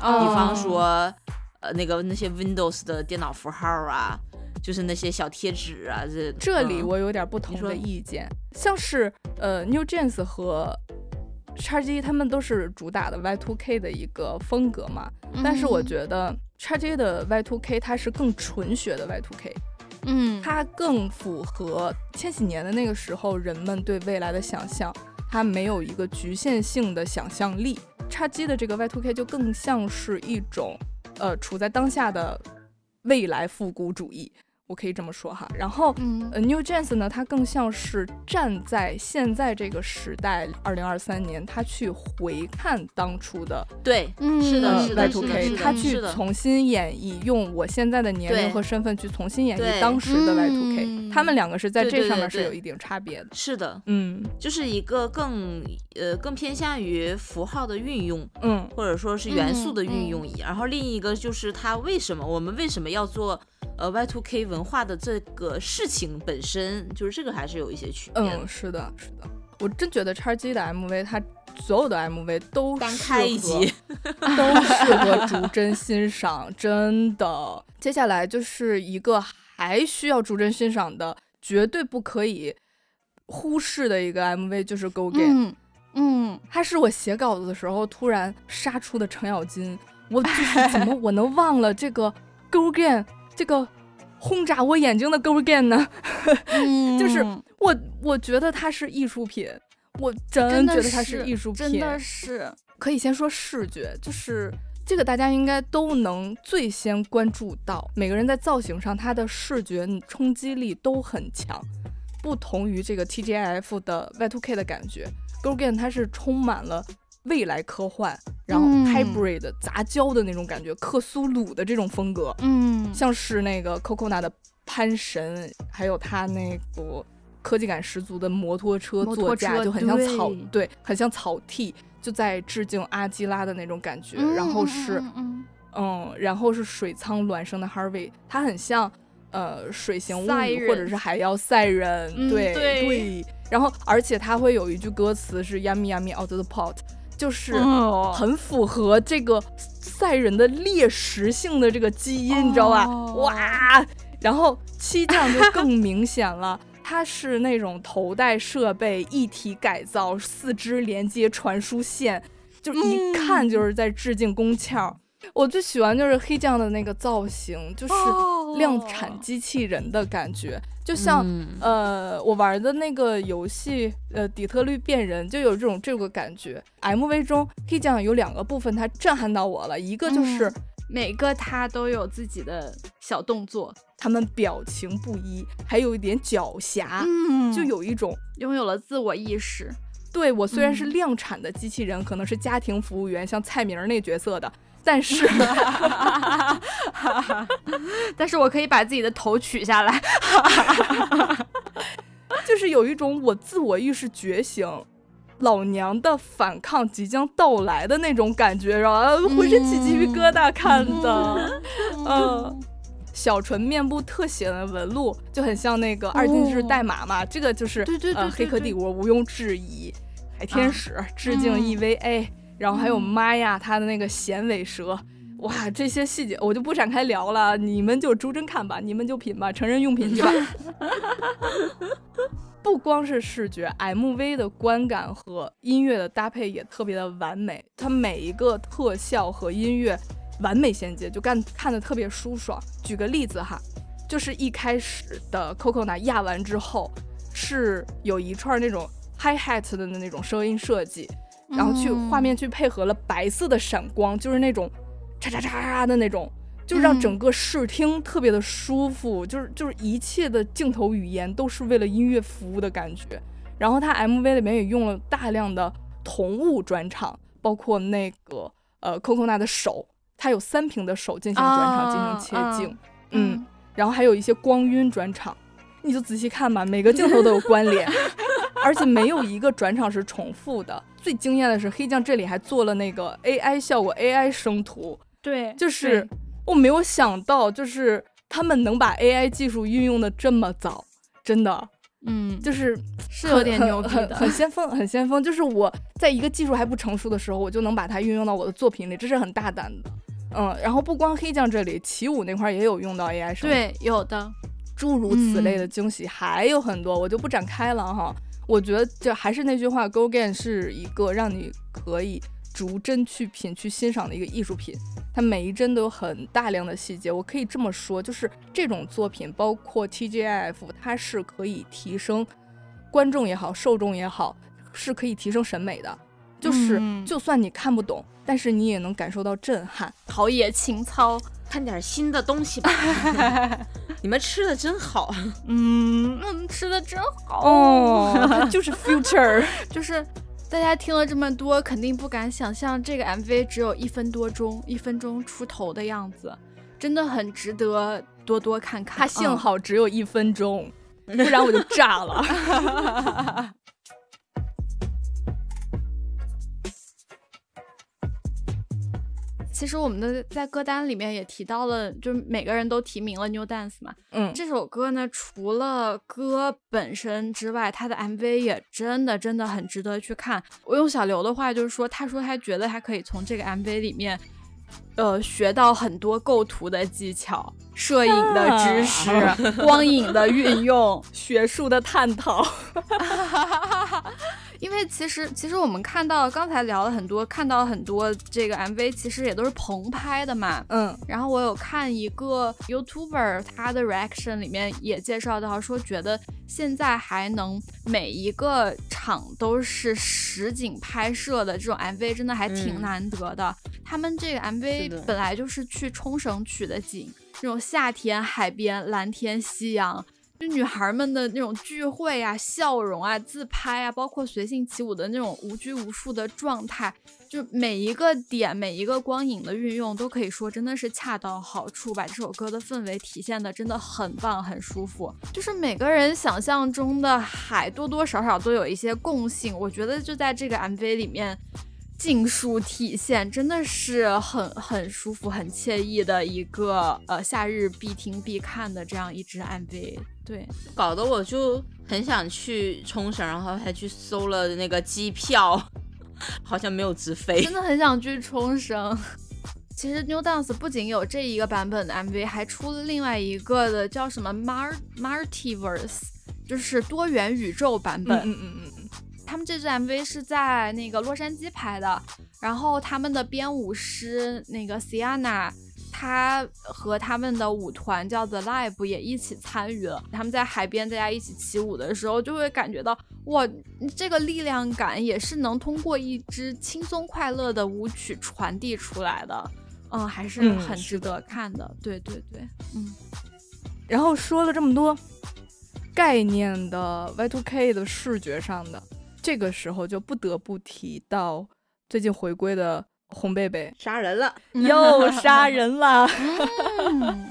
哦，比方说呃那个那些 Windows 的电脑符号啊，就是那些小贴纸啊，这这里嗯。我有点不同的意见，像是呃 New Jeans 和叉 G 他们都是主打的 Y2K 的一个风格嘛，但是我嗯觉得叉 G 的 Y2K 它是更纯学的 Y2K，嗯，它更符合千禧年的那个时候人们对未来的想象，它没有一个局限性的想象力。叉 G 的这个 Y2K 就更像是一种呃处在当下的未来复古主义，我可以这么说哈。然后嗯。呃，New Jeans 呢，它更像是站在现在这个时代，二零二三年，他去回看当初的对，嗯是的呃是的 Y2K，是的他去重新演绎，用我现在的年龄和身份去重新演绎当时的 Y2K，、嗯。他们两个是在这上面是有一定差别的。是的，嗯。就是一个更呃更偏向于符号的运用，嗯。或者说是元素的运嗯用，然后另一个就是它为什么我们为什么要做呃 Y2K 文化的这个事情本身，就是这个还是有一些区别。嗯，是的，是的，我真觉得叉 G 的 MV，它所有的 MV 都单适开一合集，都适合逐帧欣赏，真的。接下来就是一个还需要逐帧欣赏的，绝对不可以忽视的一个 MV，就是《Go Game》。嗯嗯，它是我写稿子的时候突然杀出的程咬金，我就是怎么 我能忘了这个《Go Game》这个轰炸我眼睛的《Go Game》呢？嗯 就是我我觉得它是艺术品，我真觉得它是艺术品，真的是，可以先说视觉，就是这个大家应该都能最先关注到，每个人在造型上他的视觉冲击力都很强，不同于这个 TGIF 的 Y2K 的感觉 g o g a n 它是充满了未来科幻，然后嗯。hybrid 杂交的那种感觉，克苏鲁的这种风格，嗯。像是那个 Coco 的潘神，还有他那个科技感十足的摩托车座驾，就很像草，对。对，很像草地，就在致敬阿基拉的那种感觉。然后是，嗯然后是水舱孪生的 Harvey，他很像呃水形物语或者是海妖赛人，嗯对。对。然后而且他会有一句歌词是 Yummy Yummy out of the pot，就是。哦很符合这个赛人的猎食性的这个基因，你知道吧？哦哇，然后七将就更明显了，它是那种头戴设备一体改造，四肢连接传输线，就一看就是在致敬宫壳。我最喜欢就是黑酱的那个造型，就是哦量产机器人的感觉，就像、嗯呃我玩的那个游戏呃底特律变人就有这种这个感觉。MV 中黑酱有两个部分它震撼到我了，一个就是。嗯每个他都有自己的小动作，他们表情不一，还有一点狡黠，嗯就有一种拥有了自我意识。对我虽然是嗯量产的机器人，可能是家庭服务员，像蔡明儿那角色的，但是。但是我可以把自己的头取下来。就是有一种我自我意识觉醒。老娘的反抗即将到来的那种感觉，然后浑身起鸡皮疙瘩，看的，嗯，小纯面部特写的纹路就很像那个二进制代码嘛，这个就是对对对黑客帝国毋庸置疑，海天使、致敬嗯。EVA，、然后还有嗯玛雅它的那个衔尾蛇，哇，这些细节我就不展开聊了，你们就逐帧看吧，你们就品吧，成人用品去吧。不光是视觉，MV 的观感和音乐的搭配也特别的完美，它每一个特效和音乐完美衔接，就干看的特别舒爽。举个例子哈，就是一开始的 Coco 压完之后，是有一串那种 hi hat 的那种声音设计，然后去嗯。画面去配合了白色的闪光，就是那种嚓嚓嚓嚓的那种，就让嗯。整个视听特别的舒服，就是就是一切的镜头语言都是为了音乐服务的感觉。然后它 MV 里面也用了大量的同物转场，包括那个呃 Coco 娜的手，它有三屏的手进行转场、进行切镜，嗯，然后还有一些光晕转场，你就仔细看吧，每个镜头都有关联，而且没有一个转场是重复的。最惊艳的是黑酱这里还做了那个 AI 效果 AI 生图，对，就是我没有想到，就是他们能把 AI 技术运用的这么早，真的嗯，就是是有点牛逼的很很。先锋，很先锋。就是我在一个技术还不成熟的时候，我就能把它运用到我的作品里，这是很大胆的。嗯，然后不光黑酱这里，起舞那块儿也有用到 AI 生图对，有的。诸如此类嗯的惊喜还有很多，我就不展开了哈。我觉得就还是那句话，Go Again 是一个让你可以逐帧去品、去欣赏的一个艺术品。它每一帧都有很大量的细节，我可以这么说，就是这种作品，包括 TGIF，它是可以提升观众也好，受众也好，是可以提升审美的。就是嗯就算你看不懂，但是你也能感受到震撼。陶冶情操，看点新的东西吧。你们吃的真好，嗯嗯，吃的真好哦，就是 future。就是大家听了这么多，肯定不敢想象这个 MV 只有一分多钟，一分钟出头的样子，真的很值得多多看看。它幸嗯好只有一分钟，不然我就炸了。其实我们的在歌单里面也提到了，就是每个人都提名了 New Dance 嘛。嗯，这首歌呢，除了歌本身之外，它的 MV 也真的真的很值得去看。我用小刘的话就是说，他说他觉得他可以从这个 MV 里面，呃，学到很多构图的技巧、摄影的知识、光影的运用。学术的探讨。因为其实其实我们看到刚才聊了很多，看到很多这个 MV 其实也都是棚拍的嘛。嗯然后我有看一个 YouTuber 他的 reaction 里面也介绍到说，觉得现在还能每一个场都是实景拍摄的这种 MV 真的还挺嗯难得的。他们这个 MV 本来就是去冲绳取的景，那种夏天海边、蓝天、夕阳。就女孩们的那种聚会啊、笑容啊、自拍啊，包括随性起舞的那种无拘无束的状态，就每一个点、每一个光影的运用，都可以说真的是恰到好处，把这首歌的氛围体现的真的很棒、很舒服。就是每个人想象中的海，多多少少都有一些共性，我觉得就在这个 MV 里面。尽数体现，真的是很很舒服、很惬意的一个呃夏日必听必看的这样一支 MV。对，搞得我就很想去冲绳，然后还去搜了那个机票，好像没有直飞真。的很想去冲绳。其实 New Dance 不仅有这一个版本的 MV，还出了另外一个的叫什么 Mar Multiverse，就是多元宇宙版本。嗯嗯嗯嗯他们这支 MV 是在那个洛杉矶拍的，然后他们的编舞师那个 Sienna，他和他们的舞团叫 The Live 也一起参与了。他们在海边大家一起起舞的时候，就会感觉到哇，这个力量感也是能通过一支轻松快乐的舞曲传递出来的。嗯，还是嗯很值得看的。对对对，嗯，然后说了这么多概念的 Y2K 的视觉上的，这个时候就不得不提到最近回归的红贝贝杀人了，又杀人了。嗯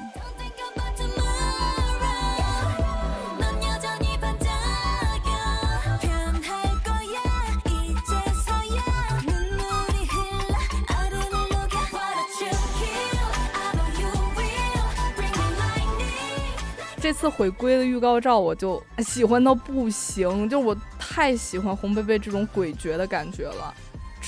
这次回归的预告照，我就喜欢到不行，就我太喜欢红贝贝这种诡谲的感觉了。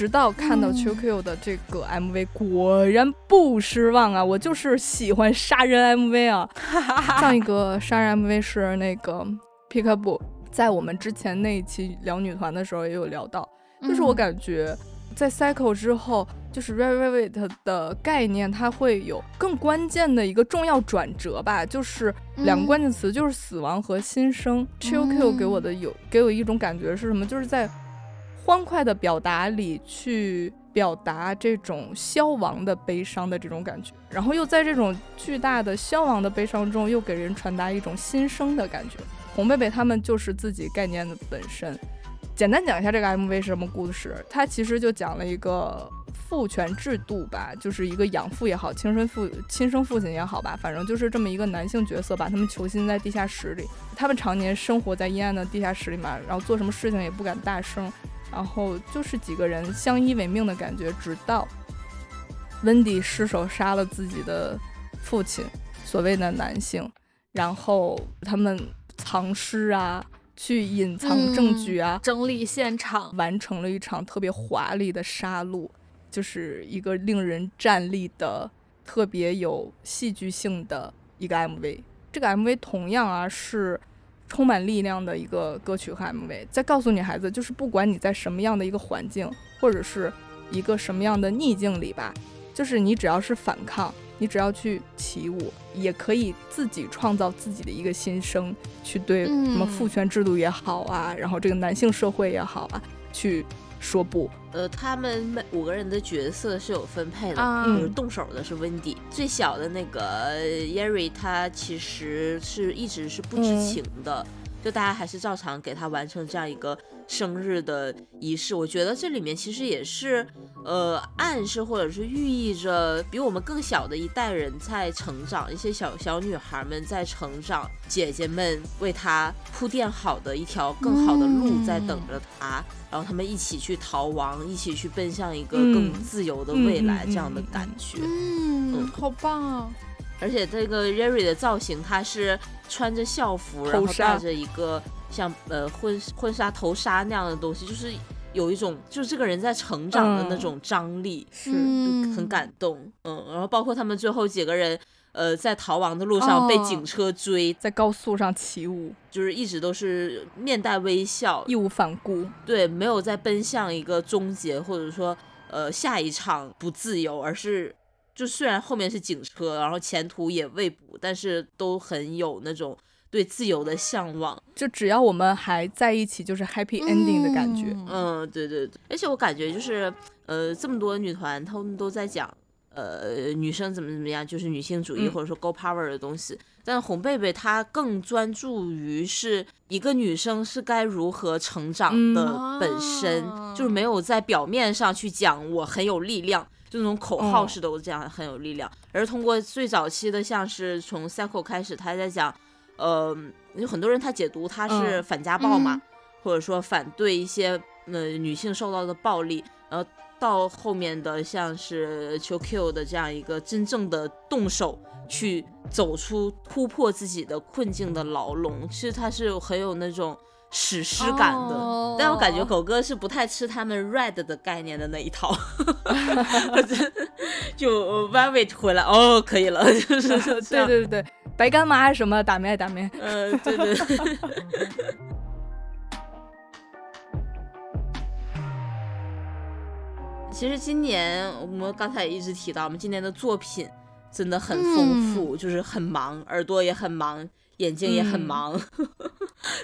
直到看到嗯 QQ 的这个 MV，、果然不失望啊！我就是喜欢杀人 MV 啊。上一个杀人 MV 是那个 Peekaboo，在我们之前那一期聊女团的时候也有聊到，就是我嗯感觉在 Cycle 之后，就是 r e v i t 的概念，它会有更关键的一个重要转折吧，就是两个嗯关键词，就是死亡和新生。Chill Q 给我的有给我一种感觉是什么？就是在欢快的表达里去表达这种消亡的悲伤的这种感觉，然后又在这种巨大的消亡的悲伤中，又给人传达一种新生的感觉。红贝贝他们就是自己概念的本身。简单讲一下这个 MV 是什么故事，它其实就讲了一个父权制度吧，就是一个养父也好，亲生父亲生父亲也好吧，反正就是这么一个男性角色，把他们囚禁在地下室里，他们常年生活在阴暗的地下室里嘛，然后做什么事情也不敢大声，然后就是几个人相依为命的感觉，直到温迪失手杀了自己的父亲，所谓的男性，然后他们藏尸啊，去隐藏证据啊，整理现场。完成了一场特别华丽的杀戮，就是一个令人站立的、特别有戏剧性的一个 MV。这个 MV 同样啊是充满力量的一个歌曲和 MV，在告诉女孩子，就是不管你在什么样的一个环境，或者是一个什么样的逆境里吧，就是你只要是反抗，你只要去起舞，也可以自己创造自己的一个新生，去对什么嗯父权制度也好啊，然后这个男性社会也好啊，去说不。呃，他们每五个人的角色是有分配的，嗯就是嗯动手的是温迪，最小的那个 Yeri，他其实是一直是不知嗯。情的，就大家还是照常给他完成这样一个生日的仪式。我觉得这里面其实也是呃暗示或者是寓意着比我们更小的一代人在成长，一些小小女孩们在成长，姐姐们为她铺垫好的一条更好的路在等着她。然后他们一起去逃亡，一起去奔向一个更嗯自由的未来，嗯这样的嗯感觉。嗯，嗯好棒啊！而且这个 Yeri 的造型，他是穿着校服，然后戴着一个像呃婚婚纱头纱那样的东西，就是有一种就是这个人在成长的那嗯种张力，是很感动。嗯，然后包括他们最后几个人。呃，在逃亡的路上被哦警车追，在高速上起舞，就是一直都是面带微笑，义无反顾。对，没有在奔向一个终结，或者说呃下一场不自由，而是就虽然后面是警车，然后前途也未卜，但是都很有那种对自由的向往。就只要我们还在一起，就是 happy ending 的感觉。嗯嗯，对对对，而且我感觉就是呃这么多女团，她们都在讲。呃，女生怎么怎么样，就是女性主义嗯或者说 go power 的东西。但红贝贝她更专注于是一个女生是该如何成长嗯的本身，啊就是没有在表面上去讲我很有力量，就那种口号嗯。式的我这样很有力量，而通过最早期的像是从 Cycle 开始，他在讲，呃，有很多人他解读他是嗯反家暴嘛，嗯。或者说反对一些呃女性受到的暴力，然后到后面的像是 QQ 的这样一个真正的动手去走出突破自己的困境的牢笼，其实他是很有那种史诗感的。哦但我感觉狗哥是不太吃他们 red 的概念的那一套，就 velvet 回来哦，可以了，就是 对对对对，白干妈什么打咩打咩，呃，对对。其实今年我们刚才也一直提到，我们今年的作品真的很丰富，就是很忙，耳朵也很忙，眼睛也很嗯忙。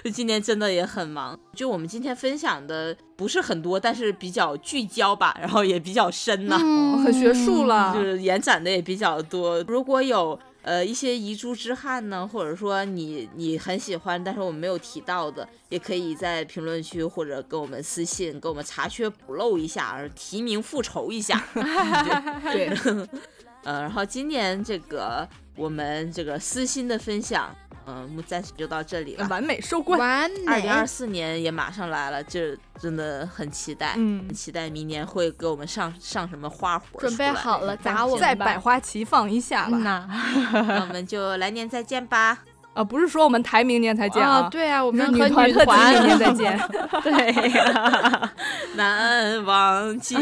就 今年真的也很忙。就我们今天分享的不是很多，但是比较聚焦吧，然后也比较深呐、嗯很学术了。就是延展的也比较多。如果有呃一些遗珠之憾呢，或者说你你很喜欢，但是我们没有提到的，也可以在评论区或者跟我们私信，跟我们查缺补漏一下，提名复仇一下。对，呃，然后今年这个我们这个私心的分享，嗯、我们暂时就到这里了。完美收官。完美二零二四年也马上来了，就真的很期待，嗯很期待明年会给我们上上什么花活准备好了砸我们再百花齐放一下吧。嗯呐 那我们就来年再见吧。啊，不是说我们台明年才见啊，啊，对啊，我我们和女团明年再见。对呀、难忘今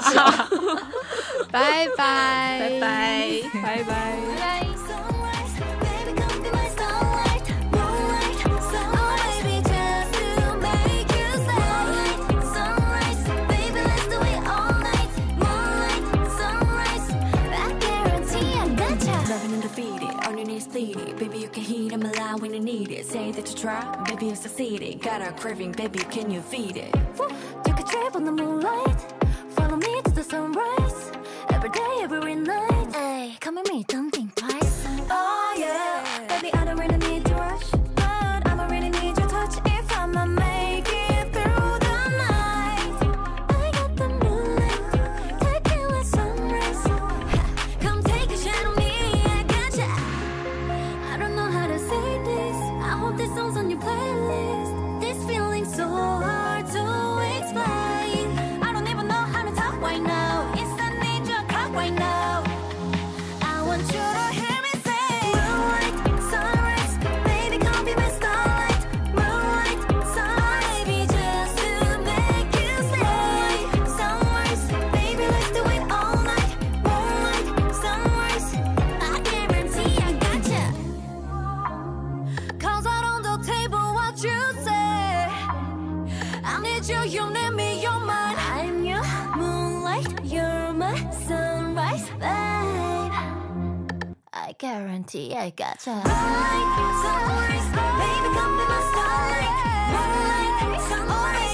宵，拜拜，拜拜。拜拜。On your. Baby, you can heat 'em alive when you need it. Say that you try, baby, you succeeded. Got a craving, baby, can you feed it? Take a trip on the moonlight, follow me to the sunrise. Every day, every night. Hey, come with me, don't think twice. Oh yeah, baby, I don't guarantee I gotcha. Moonlight, sunrise, baby, come be my starlight. Moonlight, sunrise,